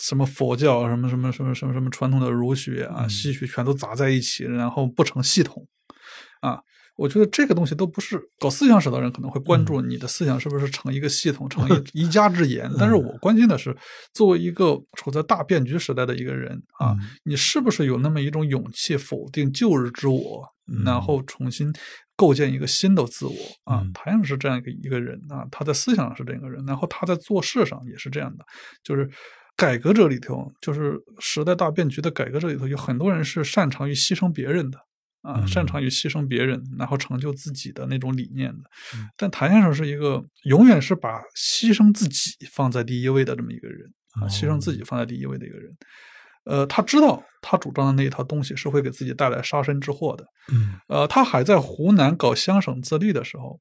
什么佛教、什么什么什么什么什么传统的儒学啊、西学全都杂在一起，然后不成系统。啊，我觉得这个东西都不是搞思想史的人可能会关注你的思想是不是成一个系统，成 一一家之言。但是我关心的是，作为一个处在大变局时代的一个人啊，你是不是有那么一种勇气否定旧日之我，然后重新构建一个新的自我啊？谭阳是这样一个一个人啊，他在思想上是这样一个人，然后他在做事上也是这样的，就是改革者里头，就是时代大变局的改革者里头，有很多人是擅长于牺牲别人的。啊，擅长于牺牲别人，然后成就自己的那种理念的。但谭先生是一个永远是把牺牲自己放在第一位的这么一个人啊，牺牲自己放在第一位的一个人。呃，他知道他主张的那一套东西是会给自己带来杀身之祸的。嗯，呃，他还在湖南搞乡省自立的时候，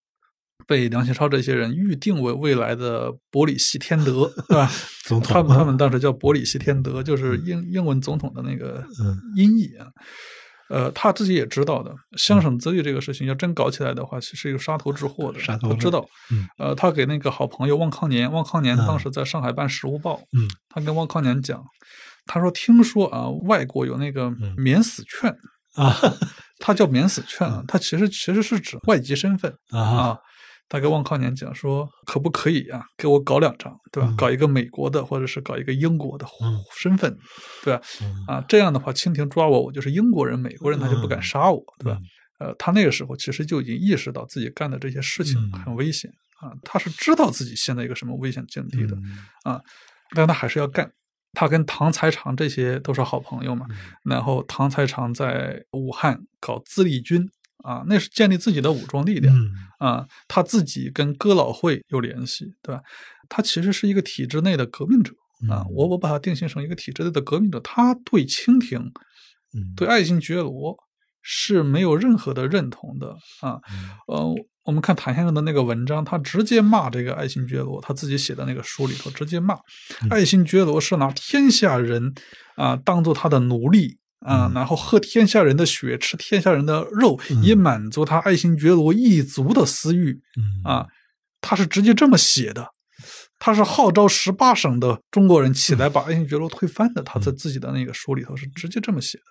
被梁启超这些人预定为未来的伯里希天德，对吧？总统，他们他们当时叫伯里希天德，就是英英文总统的那个音译啊。呃，他自己也知道的，乡省自立这个事情要真搞起来的话，其实有杀头之祸的。杀头，他知道。呃，他给那个好朋友汪康年，汪康年当时在上海办《时务报》。嗯，他跟汪康年讲，他说：“听说啊，外国有那个免死券啊，他叫免死券啊，他其实其实是指外籍身份啊。”他跟汪康年讲说：“可不可以啊？给我搞两张，对吧？搞一个美国的，或者是搞一个英国的身份，对吧？啊，这样的话，清廷抓我，我就是英国人、美国人，他就不敢杀我，对吧？呃，他那个时候其实就已经意识到自己干的这些事情很危险啊，他是知道自己现在一个什么危险境地的啊，但他还是要干。他跟唐才常这些都是好朋友嘛，然后唐才常在武汉搞自立军。”啊，那是建立自己的武装力量啊，他自己跟哥老会有联系，对吧？他其实是一个体制内的革命者啊，我我把他定性成一个体制内的革命者，他对清廷，对爱新觉罗是没有任何的认同的啊。呃，我们看谭先生的那个文章，他直接骂这个爱新觉罗，他自己写的那个书里头直接骂爱新觉罗是拿天下人啊当做他的奴隶。啊，然后喝天下人的血，吃天下人的肉，以满足他爱新觉罗一族的私欲。啊，他是直接这么写的，他是号召十八省的中国人起来把爱新觉罗推翻的。他在自己的那个书里头是直接这么写的。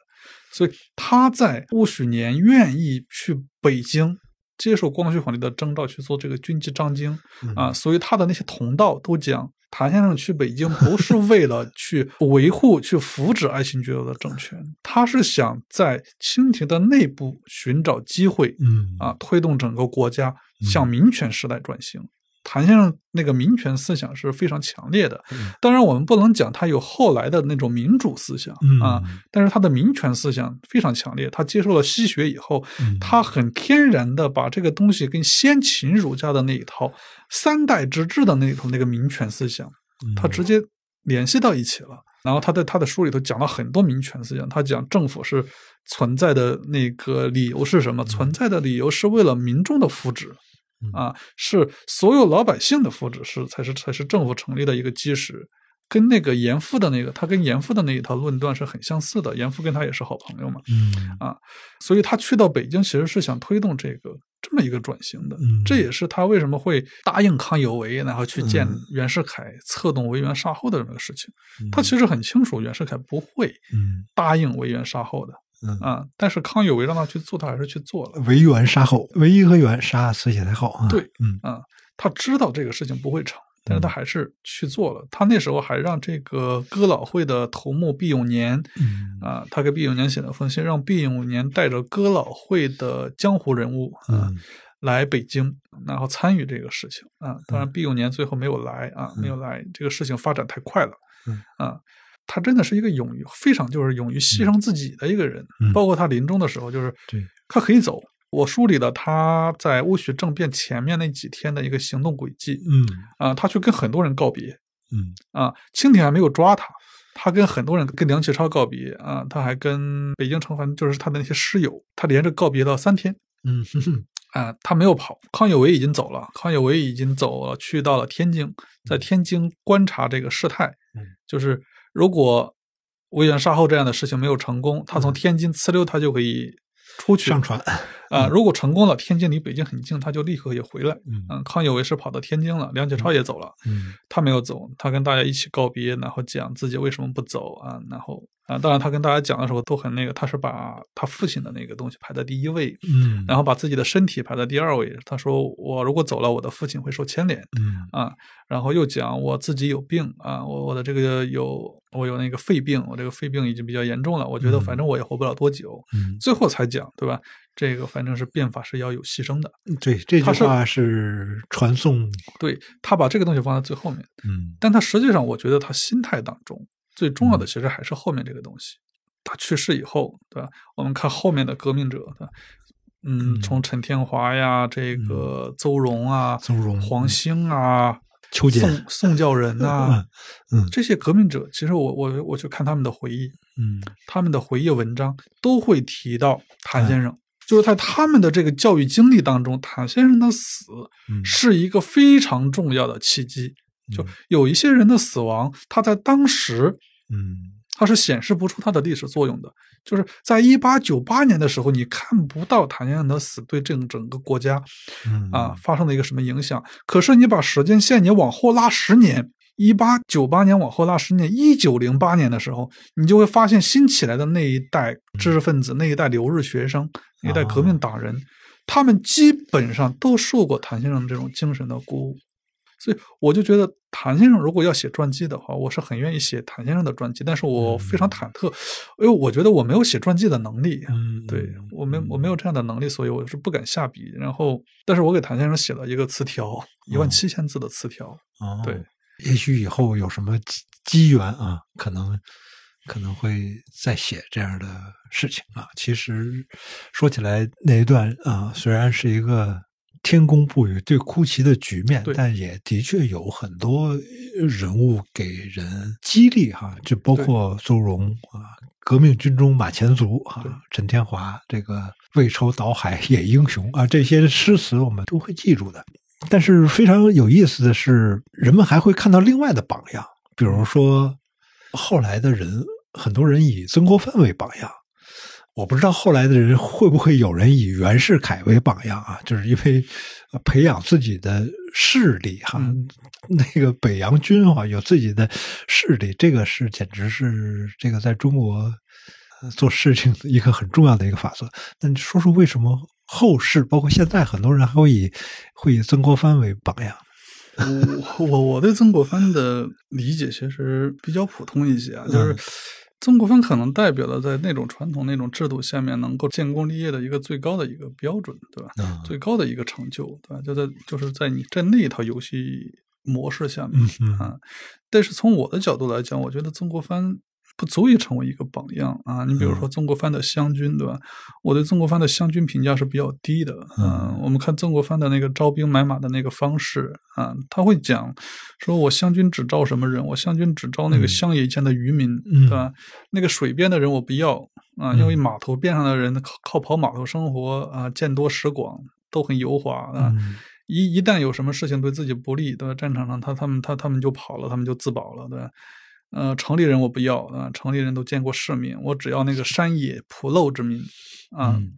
所以他在戊戌年愿意去北京接受光绪皇帝的征召去做这个军机章京啊，所以他的那些同道都讲。谭先生去北京不是为了去维护、去扶植爱新觉罗的政权，他是想在清廷的内部寻找机会，嗯啊，推动整个国家向民权时代转型。谭先生那个民权思想是非常强烈的，当然我们不能讲他有后来的那种民主思想啊，但是他的民权思想非常强烈。他接受了西学以后，他很天然的把这个东西跟先秦儒家的那一套三代之治的那一套那个民权思想，他直接联系到一起了。然后他在他的书里头讲了很多民权思想，他讲政府是存在的那个理由是什么？存在的理由是为了民众的福祉。啊，是所有老百姓的福祉是才是才是政府成立的一个基石，跟那个严复的那个他跟严复的那一套论断是很相似的。严复跟他也是好朋友嘛，嗯啊，所以他去到北京其实是想推动这个这么一个转型的。这也是他为什么会答应康有为，然后去见袁世凯，策动维园杀后的这么个事情。他其实很清楚袁世凯不会答应维园杀后的。啊！但是康有为让他去做，他还是去做了。为元杀后，维一和元杀慈禧太后啊。对，嗯啊，他知道这个事情不会成，但是他还是去做了。他那时候还让这个哥老会的头目毕永年，啊，他给毕永年写了封信，让毕永年带着哥老会的江湖人物啊来北京，然后参与这个事情啊。当然，毕永年最后没有来啊，没有来。这个事情发展太快了，啊。他真的是一个勇于非常就是勇于牺牲自己的一个人，包括他临终的时候，就是他可以走。我梳理了他在戊戌政变前面那几天的一个行动轨迹，嗯啊，他去跟很多人告别，嗯啊，清廷还没有抓他，他跟很多人跟梁启超告别啊，他还跟北京城环就是他的那些师友，他连着告别了三天，嗯啊，他没有跑。康有为已经走了，康有为已经走了，去到了天津，在天津观察这个事态，嗯，就是。如果魏源杀后这样的事情没有成功，他从天津呲溜，他就可以出去上船啊。如果成功了，天津离北京很近，他就立刻也回来。嗯，康有为是跑到天津了，梁启超也走了。嗯，他没有走，他跟大家一起告别，然后讲自己为什么不走啊。然后啊，当然他跟大家讲的时候都很那个，他是把他父亲的那个东西排在第一位，嗯，然后把自己的身体排在第二位。他说我如果走了，我的父亲会受牵连，嗯。啊，然后又讲我自己有病啊，我我的这个有我有那个肺病，我这个肺病已经比较严重了，我觉得反正我也活不了多久，嗯，最后才讲对吧？这个反正是变法是要有牺牲的，对，这句话是传颂，对他把这个东西放在最后面，嗯。但他实际上我觉得他心态当中最重要的其实还是后面这个东西。他去世以后，对吧？我们看后面的革命者，对吧？嗯，嗯从陈天华呀，这个邹容啊，邹容黄兴啊，邱简宋宋教仁 呐、嗯嗯这些革命者，其实我我我去看他们的回忆，嗯他们的回忆文章都会提到谭先生，哎就是在他们的这个教育经历当中，谭先生的死嗯是一个非常重要的契机。就嗯有一些人的死亡，他在当时嗯他是显示不出他的历史作用的。就是在一八九八年的时候，你看不到谭先生的死对这个整个国家嗯啊发生了一个什么影响。可是你把时间线你往后拉十年，一八九八年往后拉十年，一九零八年的时候，你就会发现新起来的那一代知识分子、那一代留日学生、那一代革命党人，他们基本上都受过谭先生这种精神的鼓舞。所以我就觉得，谭先生如果要写传记的话，我是很愿意写谭先生的传记，但是我非常忐忑，因为我觉得我没有写传记的能力。嗯，对我没我没有这样的能力，所以我是不敢下笔。然后，但是我给谭先生写了一个词条，一万七千字的词条。哦，对，也许以后有什么机机缘啊，可能可能会再写这样的事情啊。其实说起来那一段啊，虽然是一个天公不语对哭泣的局面，但也的确有很多人物给人激励哈，就包括邹容啊。革命军中马前卒啊，陈天华这个为仇倒海也英雄啊，这些诗词我们都会记住的。但是非常有意思的是，人们还会看到另外的榜样，比如说后来的人，很多人以曾国藩为榜样。我不知道后来的人会不会有人以袁世凯为榜样啊？就是因为呃培养自己的势力哈，嗯 那个北洋军啊有自己的势力，这个是简直是这个在中国呃做事情一个很重要的一个法则。那你说说为什么后世包括现在很多人还会以会以曾国藩为榜样？我我我对曾国藩的理解其实比较普通一些啊，就是曾国藩可能代表了在那种传统那种制度下面能够建功立业的一个最高的一个标准，对吧？嗯最高的一个成就，对吧？就在就是在你在那一套游戏模式下面啊。但是从我的角度来讲，我觉得曾国藩不足以成为一个榜样啊。你比如说曾国藩的湘军，对吧？我对曾国藩的湘军评价是比较低的。嗯我们看曾国藩的那个招兵买马的那个方式啊，他会讲说我湘军只招什么人？我湘军只招那个嗯乡野间的渔民，嗯对吧？那个水边的人我不要啊，因为码头边上的人靠靠跑码头生活啊，见多识广，都很油滑啊。嗯一一旦有什么事情对自己不利，对吧？战场上他他们他他们就跑了，他们就自保了，对吧？呃，城里人我不要啊，城里人都见过世面，我只要那个山野朴陋之民啊，嗯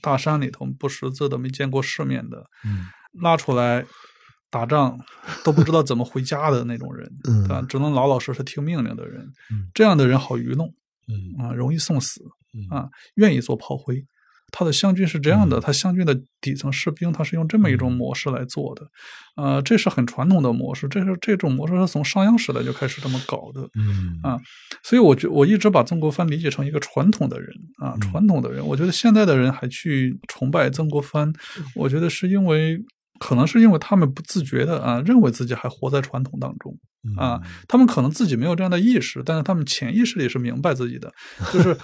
大山里头不识字的、没见过世面的，嗯拉出来打仗都不知道怎么回家的那种人，嗯对吧？只能老老实实听命令的人，嗯这样的人好愚弄嗯啊，容易送死嗯啊，愿意做炮灰。他的湘军是这样的，嗯。他湘军的底层士兵，他是用这么一种模式来做的，呃，这是很传统的模式，这是这种模式是从商鞅时代就开始这么搞的，嗯。啊。所以我觉我一直把曾国藩理解成一个传统的人啊，嗯。传统的人。我觉得现在的人还去崇拜曾国藩，嗯。我觉得是因为可能是因为他们不自觉的啊，认为自己还活在传统当中啊，他们可能自己没有这样的意识，但是他们潜意识里是明白自己的，就是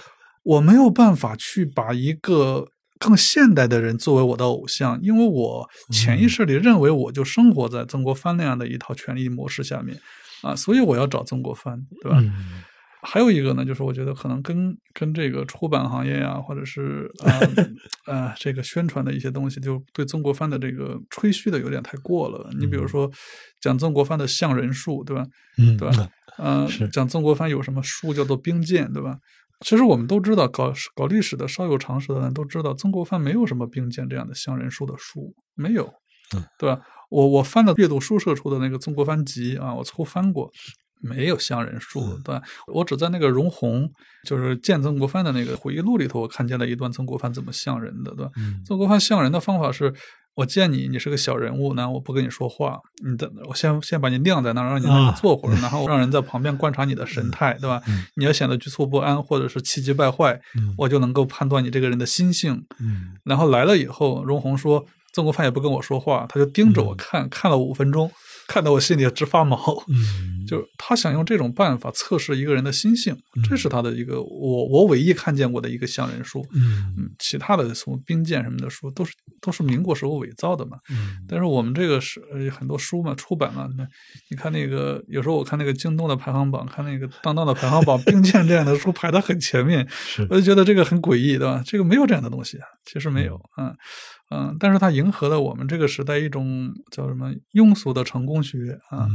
我没有办法去把一个。更现代的人作为我的偶像，因为我潜意识里认为我就生活在曾国藩那样的一套权力模式下面，啊，所以我要找曾国藩，对吧？嗯还有一个呢，就是我觉得可能跟跟这个出版行业呀、或者是呃呃这个宣传的一些东西，就对曾国藩的这个吹嘘的有点太过了。你比如说讲曾国藩的像人术，对吧？嗯对吧？呃，讲曾国藩有什么书叫做兵谏，对吧？其实我们都知道，搞搞历史的稍有常识的人都知道，曾国藩没有什么兵谏这样的相人书的书，没有嗯，对吧？我我翻了阅读书社出的那个《曾国藩集》啊，我粗翻过。没有像人书，对吧？我只在那个容闳，就是见曾国藩的那个回忆录里头，我看见了一段曾国藩怎么像人的，对吧？曾国藩像人的方法是。我见你，你是个小人物呢，我不跟你说话，你等我先先把你晾在那儿，让你那坐会儿，然后让人在旁边观察你的神态，对吧？你要显得局促不安或者是气急败坏，我就能够判断你这个人的心性。然后来了以后，荣宏说，曾国藩也不跟我说话，他就盯着我看，看了五分钟。看得我心里直发毛，嗯，就他想用这种办法测试一个人的心性，这是他的一个我我唯一看见过的一个相人书，嗯，其他的什么兵谏什么的书都是都是民国时候伪造的嘛，嗯，但是我们这个是很多书嘛出版了，那你看那个有时候我看那个京东的排行榜，看那个当当的排行榜，兵谏这样的书排到很前面，我就觉得这个很诡异，对吧？这个没有这样的东西啊，其实没有，嗯。嗯，但是它迎合了我们这个时代一种叫什么庸俗的成功学啊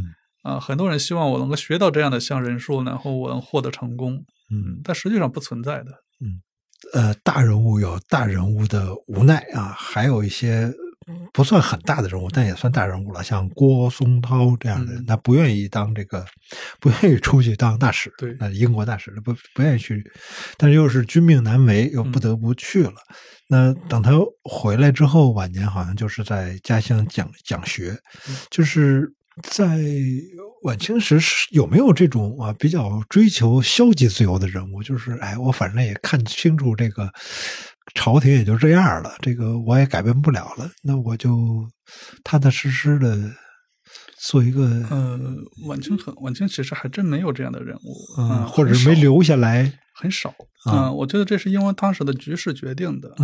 啊，很多人希望我能够学到这样的像人数，然后我能获得成功，嗯，但实际上不存在的，嗯，呃，大人物有大人物的无奈啊，还有一些不算很大的人物，但也算大人物了，像郭松涛这样的人，他不愿意当这个，不愿意出去当大使，对，那英国大使不不愿意去，但是又是军命难违，又不得不去了。那等他回来之后，晚年好像就是在家乡讲讲学，就是在晚清时有没有这种啊比较追求消极自由的人物？就是哎，我反正也看清楚这个朝廷也就这样了，这个我也改变不了了，那我就踏踏实实的做一个。呃，晚清很晚清其实还真没有这样的人物，嗯，或者没留下来。很少啊，我觉得这是因为当时的局势决定的。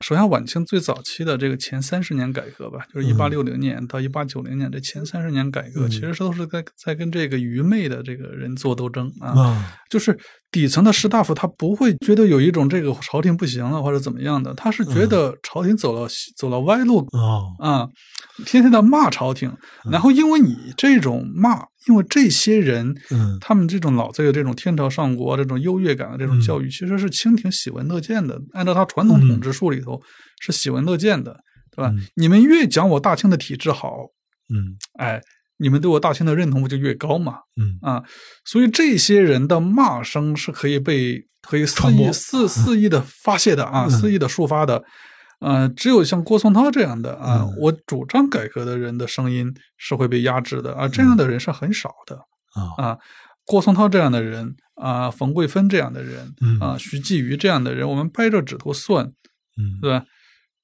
首先晚清最早期的这个前三十年改革吧，就是一八六零年到一八九零年这前三十年改革，其实都是在在跟这个愚昧的这个人做斗争啊。就是底层的士大夫，他不会觉得有一种这个朝廷不行了或者怎么样的，他是觉得朝廷走了走了歪路啊，天天的骂朝廷，然后因为你这种骂。因为这些人，嗯，他们这种脑子有这种天朝上国这种优越感的这种教育，其实是清廷喜闻乐见的。按照他传统统治术里头，是喜闻乐见的，对吧？你们越讲我大清的体制好，嗯，哎，你们对我大清的认同不就越高嘛？嗯啊，所以这些人的骂声是可以被可以肆意肆肆意的发泄的啊，肆意的抒发的。呃，只有像郭松涛这样的啊，我主张改革的人的声音是会被压制的啊，这样的人是很少的啊。郭松涛这样的人啊，冯桂芬这样的人啊，徐继瑜这样的人，我们掰着指头算，嗯，对吧？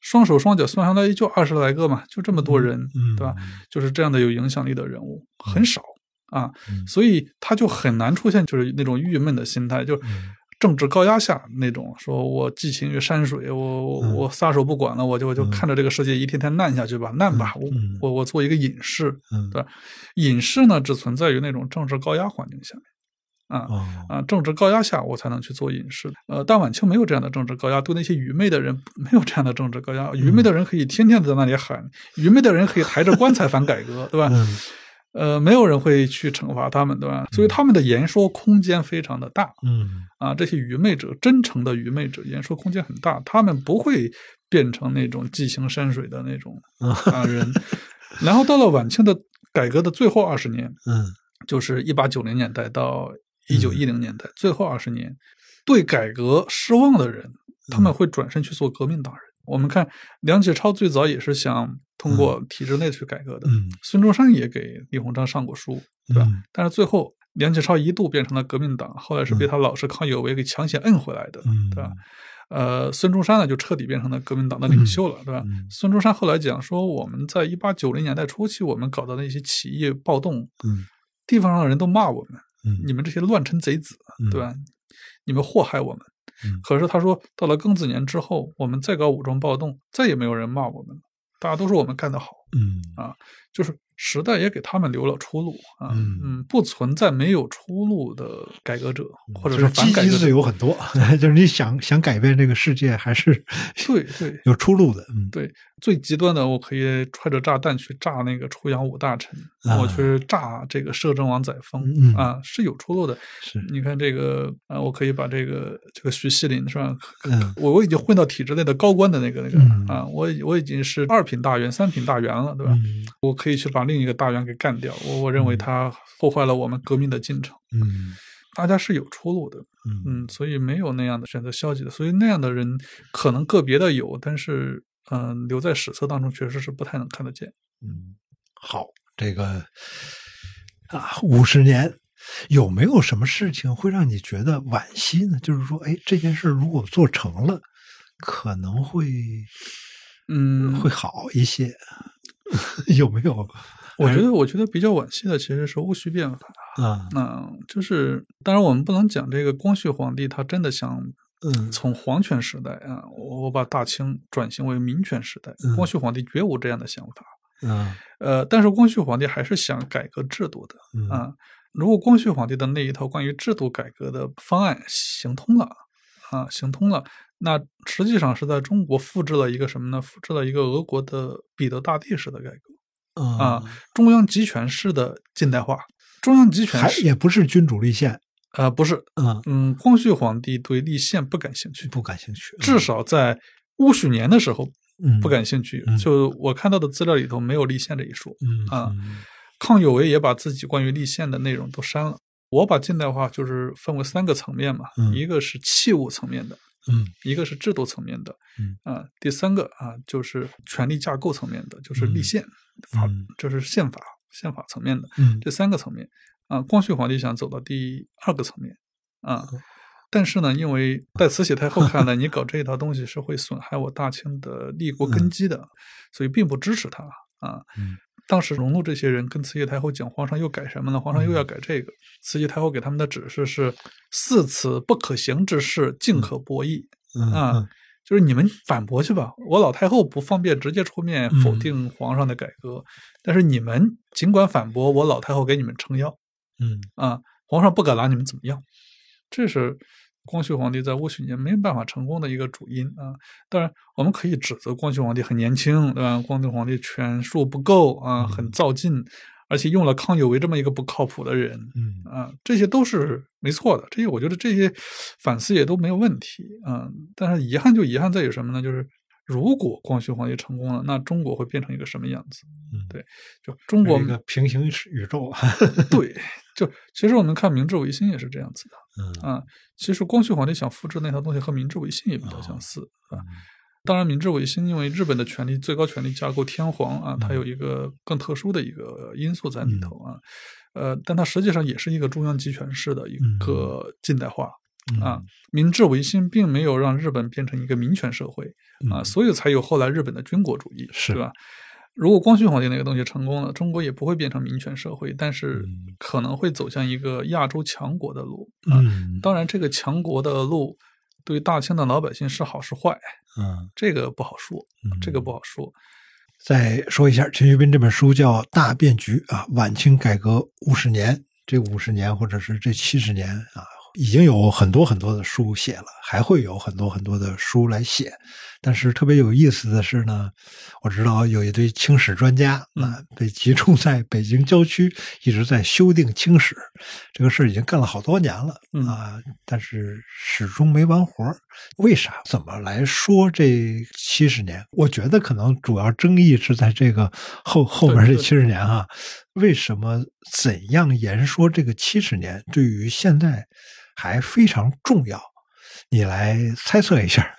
双手双脚算下来就二十来个嘛，就这么多人，对吧？就是这样的有影响力的人物很少啊，所以他就很难出现就是那种郁闷的心态，就。政治高压下那种，说我寄情于山水，我我我撒手不管了，我就我就看着这个世界一天天烂下去吧，烂吧，我我我做一个隐士，对吧？隐士呢，只存在于那种政治高压环境下面，啊啊，政治高压下我才能去做隐士。呃，大晚清没有这样的政治高压，对那些愚昧的人没有这样的政治高压，愚昧的人可以天天在那里喊，愚昧的人可以抬着棺材反改革，对吧？呃，没有人会去惩罚他们，对吧？所以他们的言说空间非常的大，嗯啊，这些愚昧者，真诚的愚昧者，言说空间很大，他们不会变成那种寄情山水的那种啊人。然后到了晚清的改革的最后二十年，嗯，就是一八九零年代到一九一零年代最后二十年，对改革失望的人，他们会转身去做革命党人。我们看梁启超最早也是想。通过体制内去改革的，孙中山也给李鸿章上过书，对吧？但是最后梁启超一度变成了革命党，后来是被他老师康有为给强行摁回来的，对吧？呃，孙中山呢就彻底变成了革命党的领袖了，对吧？孙中山后来讲说，我们在一八九零年代初期，我们搞的那些起义暴动，地方上的人都骂我们，你们这些乱臣贼子，对吧？你们祸害我们。可是他说，到了庚子年之后，我们再搞武装暴动，再也没有人骂我们了。大家都说我们干得好，嗯啊，就是时代也给他们留了出路啊，嗯，不存在没有出路的改革者，或者是反改革的有很多 就是你想想改变这个世界，还是对对有出路的，嗯，对。最极端的，我可以揣着炸弹去炸那个出洋武大臣，我去炸这个摄政王载沣啊，是有出路的。是，你看这个啊，我可以把这个这个徐锡麟是吧？我我已经混到体制内的高官的那个那个啊，我我已经是二品大员、三品大员了，对吧？我可以去把另一个大员给干掉。我我认为他破坏了我们革命的进程。嗯大家是有出路的，嗯嗯，所以没有那样的选择消极的，所以那样的人可能个别的有，但是嗯、呃留在史册当中确实是不太能看得见。嗯，好，这个啊，五十年有没有什么事情会让你觉得惋惜呢？就是说，哎，这件事如果做成了，可能会嗯，会好一些，有没有？我觉得我觉得比较惋惜的其实是戊戌变法。啊，嗯，就是当然我们不能讲这个光绪皇帝他真的想嗯从皇权时代啊，我把大清转型为民权时代嗯。光绪皇帝绝无这样的想法。嗯呃，但是光绪皇帝还是想改革制度的嗯啊。如果光绪皇帝的那一套关于制度改革的方案行通了啊，行通了，那实际上是在中国复制了一个什么呢？复制了一个俄国的彼得大帝式的改革，啊中央集权式的近代化。中央集权还也不是君主立宪，呃不是，嗯，嗯，光绪皇帝对立宪不感兴趣，不感兴趣，至少在戊戌年的时候嗯不感兴趣。嗯就我看到的资料里头没有立宪这一说。嗯啊嗯康有为也把自己关于立宪的内容都删了。我把近代化就是分为三个层面嘛，嗯一个是器物层面的，嗯一个是制度层面的，嗯啊，第三个啊就是权力架构层面的，就是立宪、法嗯，这是宪法宪法层面的嗯这三个层面啊。光绪皇帝想走到第二个层面啊，嗯但是呢，因为在慈禧太后看来，你搞这一套东西是会损害我大清的立国根基的，所以并不支持他啊。嗯当时荣禄这些人跟慈禧太后讲，皇上又改什么呢？皇上又要改这个。慈禧太后给他们的指示是：四此不可行之事，尽可博弈。嗯啊就是你们反驳去吧，我老太后不方便直接出面否嗯定皇上的改革，但是你们尽管反驳，我老太后给你们撑腰嗯啊，皇上不敢拿你们怎么样。这是光绪皇帝在戊戌年没有办法成功的一个主因啊。当然，我们可以指责光绪皇帝很年轻，对吧？光绪皇帝权术不够啊，很造进，而且用了康有为这么一个不靠谱的人，嗯啊，这些都是没错的，这些我觉得这些反思也都没有问题啊。但是遗憾就遗憾在于什么呢？就是如果光绪皇帝成功了，那中国会变成一个什么样子？嗯对，就中国一个平行宇宙，对，就其实我们看明治维新也是这样子的嗯啊。其实光绪皇帝想复制那套东西和明治维新也比较相似哦啊。当然，明治维新因为日本的权力最高权力架构天皇啊，它有一个更特殊的一个因素在里头啊。呃，但它实际上也是一个中央集权式的一个近代化。啊，明治维新并没有让日本变成一个民权社会啊，嗯所以才有后来日本的军国主义，是对吧？如果光绪皇帝那个东西成功了，中国也不会变成民权社会，但是嗯可能会走向一个亚洲强国的路啊。嗯当然，这个强国的路对大清的老百姓是好是坏，嗯，这个不好说，这个不好说。再说一下，陈学斌这本书叫《大变局》啊，晚清改革五十年，这五十年或者是这七十年啊，已经有很多很多的书写了，还会有很多很多的书来写。但是特别有意思的是呢，我知道有一堆清史专家啊，被 集中在北京郊区，一直在修订清史，这个事儿已经干了好多年了嗯啊，但是始终没完活儿。为啥？怎么来说这七十年？我觉得可能主要争议是在这个后后面这七十年啊、为什么怎样言说这个七十年对于现在还非常重要？你来猜测一下。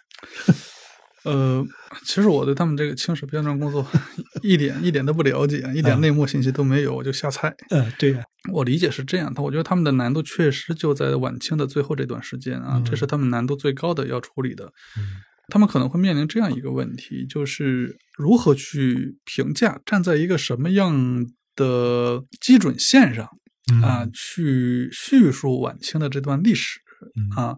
呃，其实我对他们这个清史编撰工作 一点一点都不了解，一点嗯内幕信息都没有，我就瞎猜。嗯，对呀、我理解是这样的，我觉得他们的难度确实就在晚清的最后这段时间啊，嗯这是他们难度最高的要处理的。嗯他们可能会面临这样一个问题，就是如何去评价，站在一个什么样的基准线上嗯啊，去叙述晚清的这段历史嗯啊。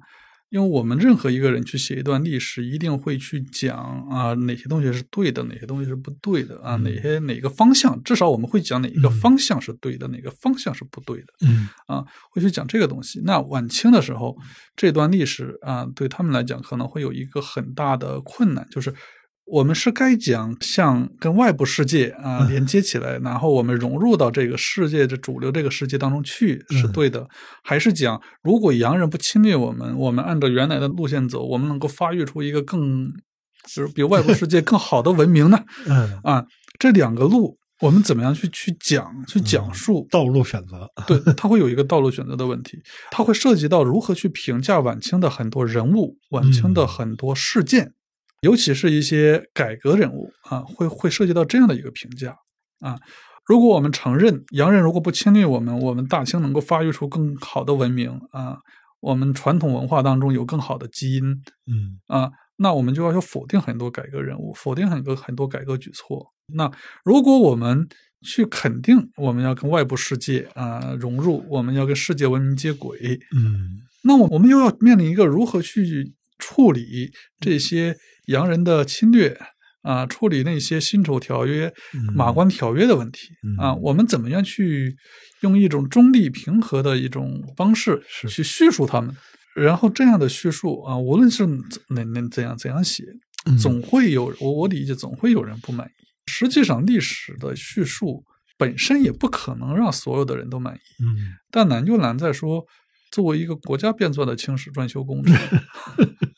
因为我们任何一个人去写一段历史，一定会去讲啊哪些东西是对的，哪些东西是不对的啊，嗯哪些哪个方向，至少我们会讲哪一个嗯方向是对的，哪个方向是不对的。嗯啊，会去讲这个东西。那晚清的时候，这段历史啊，对他们来讲可能会有一个很大的困难，就是我们是该讲像跟外部世界啊连接起来，然后我们融入到这个世界的主流这个世界当中去是对的，还是讲如果洋人不侵略我们，我们按照原来的路线走，我们能够发育出一个更就是比外部世界更好的文明呢？嗯。啊，这两个路我们怎么样去去讲、去讲述道路选择？对，它会有一个道路选择的问题，它会涉及到如何去评价晚清的很多人物、晚清的很多事件，尤其是一些改革人物啊，会会涉及到这样的一个评价啊。如果我们承认洋人如果不侵略我们，我们大清能够发育出更好的文明啊，我们传统文化当中有更好的基因，嗯啊，那我们就要去否定很多改革人物，否定很多很多改革举措。那如果我们去肯定我们要跟外部世界啊融入，我们要跟世界文明接轨，嗯那我我们又要面临一个如何去处理这些洋人的侵略啊，处理那些辛丑条约、马关条约的问题啊，我们怎么样去用一种中立平和的一种方式去叙述他们？然后这样的叙述啊，无论是哪哪怎样怎样写，总会有我我理解总会有人不满意。实际上，历史的叙述本身也不可能让所有的人都满意。嗯，但难就难在说，作为一个国家编纂的清史专修工程，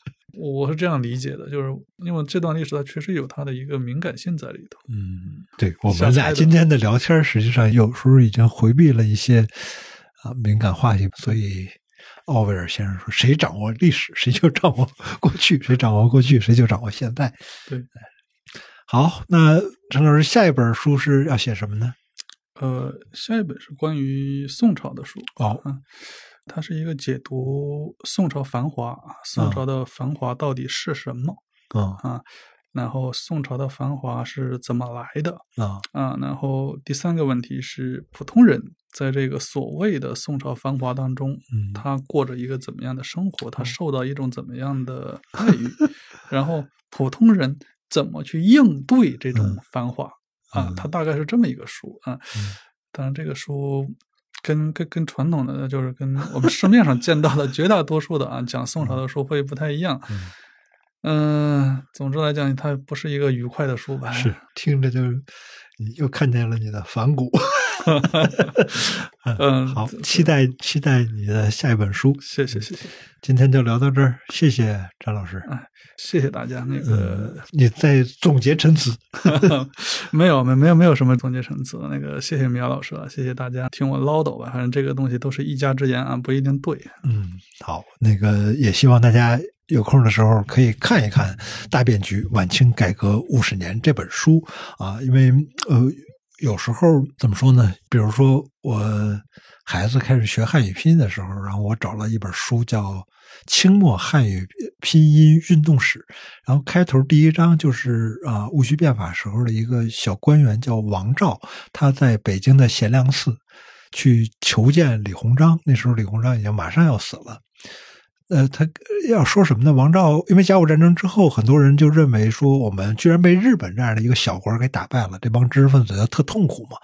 我是这样理解的，就是因为这段历史它确实有它的一个敏感性在里头。嗯，对我们俩今天的聊天，实际上有时候已经回避了一些啊敏感话题，所以奥威尔先生说：“谁掌握历史，谁就掌握过去；谁掌握过去，谁就掌握现在。”对。好，那陈老师下一本书是要写什么呢？呃，下一本是关于宋朝的书哦，嗯，它是一个解读宋朝繁华，宋朝的繁华到底是什么？啊啊，然后宋朝的繁华是怎么来的？啊啊，然后第三个问题是普通人在这个所谓的宋朝繁华当中，嗯他过着一个怎么样的生活？他受到一种怎么样的待遇？然后普通人。怎么去应对这种繁华啊？它大概是这么一个书啊。当然，这个书跟跟跟传统的，就是跟我们市面上见到的绝大多数的啊讲宋朝的书会不太一样。嗯，总之来讲，它不是一个愉快的书吧？是，听着就又看见了你的反骨。嗯，好，期待期待你的下一本书。谢谢谢谢，今天就聊到这儿，谢谢张老师。哎，谢谢大家。那个，你在总结陈词？没有，没没有没有什么总结陈词。那个，谢谢苗老师，谢谢大家听我唠叨吧。反正这个东西都是一家之言啊，不一定对。嗯，好，那个也希望大家有空的时候可以看一看《大变局：晚清改革五十年》这本书啊，因为呃。有时候怎么说呢？比如说，我孩子开始学汉语拼音的时候，然后我找了一本书，叫《清末汉语拼音运动史》，然后开头第一章就是啊，戊戌变法时候的一个小官员叫王照，他在北京的贤良寺去求见李鸿章，那时候李鸿章已经马上要死了。呃，他要说什么呢？王照因为甲午战争之后，很多人就认为说，我们居然被日本这样的一个小国给打败了，这帮知识分子要特痛苦嘛。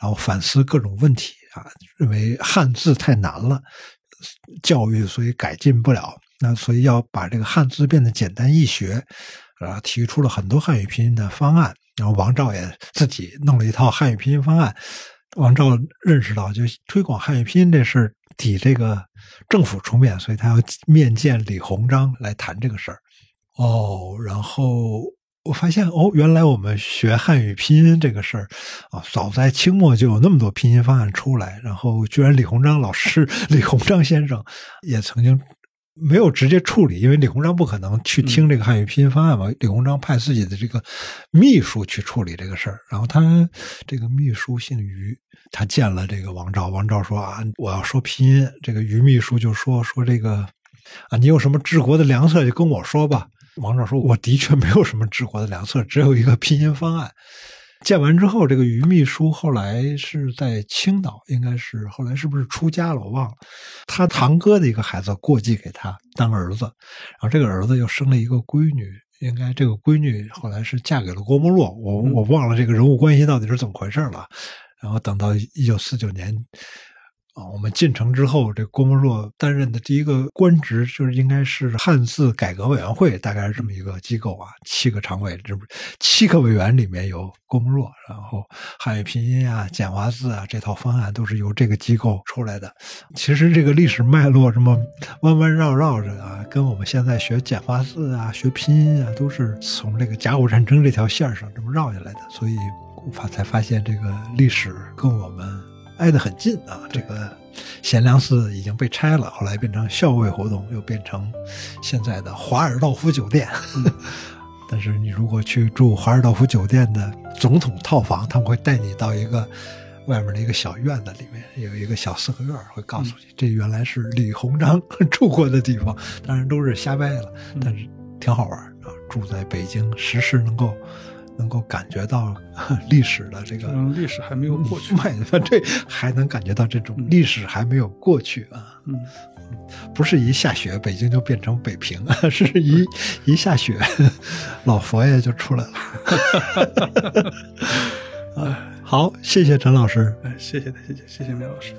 然后反思各种问题啊，认为汉字太难了，教育所以改进不了，那所以要把这个汉字变得简单易学，啊，提出了很多汉语拼音的方案。然后王照也自己弄了一套汉语拼音方案。王照认识到，就推广汉语拼音这事儿。抵这个政府出面，所以他要面见李鸿章来谈这个事儿。哦，然后我发现，哦，原来我们学汉语拼音这个事儿啊，早在清末就有那么多拼音方案出来，然后居然李鸿章老师、李鸿章先生也曾经。没有直接处理，因为李鸿章不可能去听这个汉语拼音方案嘛。李鸿章派自己的这个秘书去处理这个事儿，然后他这个秘书姓于，他见了这个王照，王照说啊，我要说拼音。这个于秘书就说说这个啊，你有什么治国的良策就跟我说吧。王照说，我的确没有什么治国的良策，只有一个拼音方案。见完之后，这个于秘书后来是在青岛，应该是后来是不是出家了？我忘了。他堂哥的一个孩子过继给他当儿子，然后这个儿子又生了一个闺女，应该这个闺女后来是嫁给了郭沫若。我我忘了这个人物关系到底是怎么回事了。然后等到一九四九年。啊，我们进城之后，这郭沫若担任的第一个官职就是应该是汉字改革委员会，大概是这么一个机构啊。七个常委，这不七个委员里面有郭沫若，然后汉语拼音啊、简化字啊这套方案都是由这个机构出来的。其实这个历史脉络这么弯弯绕绕着啊，跟我们现在学简化字啊、学拼音啊，都是从这个甲午战争这条线上这么绕下来的。所以。发才发现这个历史跟我们挨得很近啊。这个贤良寺已经被拆了，后来变成校尉胡同，又变成现在的华尔道夫酒店。但是你如果去住华尔道夫酒店的总统套房，他们会带你到一个外面的一个小院子里面，有一个小四合院，会告诉你这原来是李鸿章 住过的地方。当然都是瞎掰了，但是挺好玩啊！住在北京，时时能够能够感觉到 历史的这个历史还没有过去，这还能感觉到这种历史还没有过去啊。嗯。不是一下雪北京就变成北平，是一一下雪，老佛爷就出来了。啊，好，谢谢陈老师，哎，谢谢谢谢谢谢苗老师。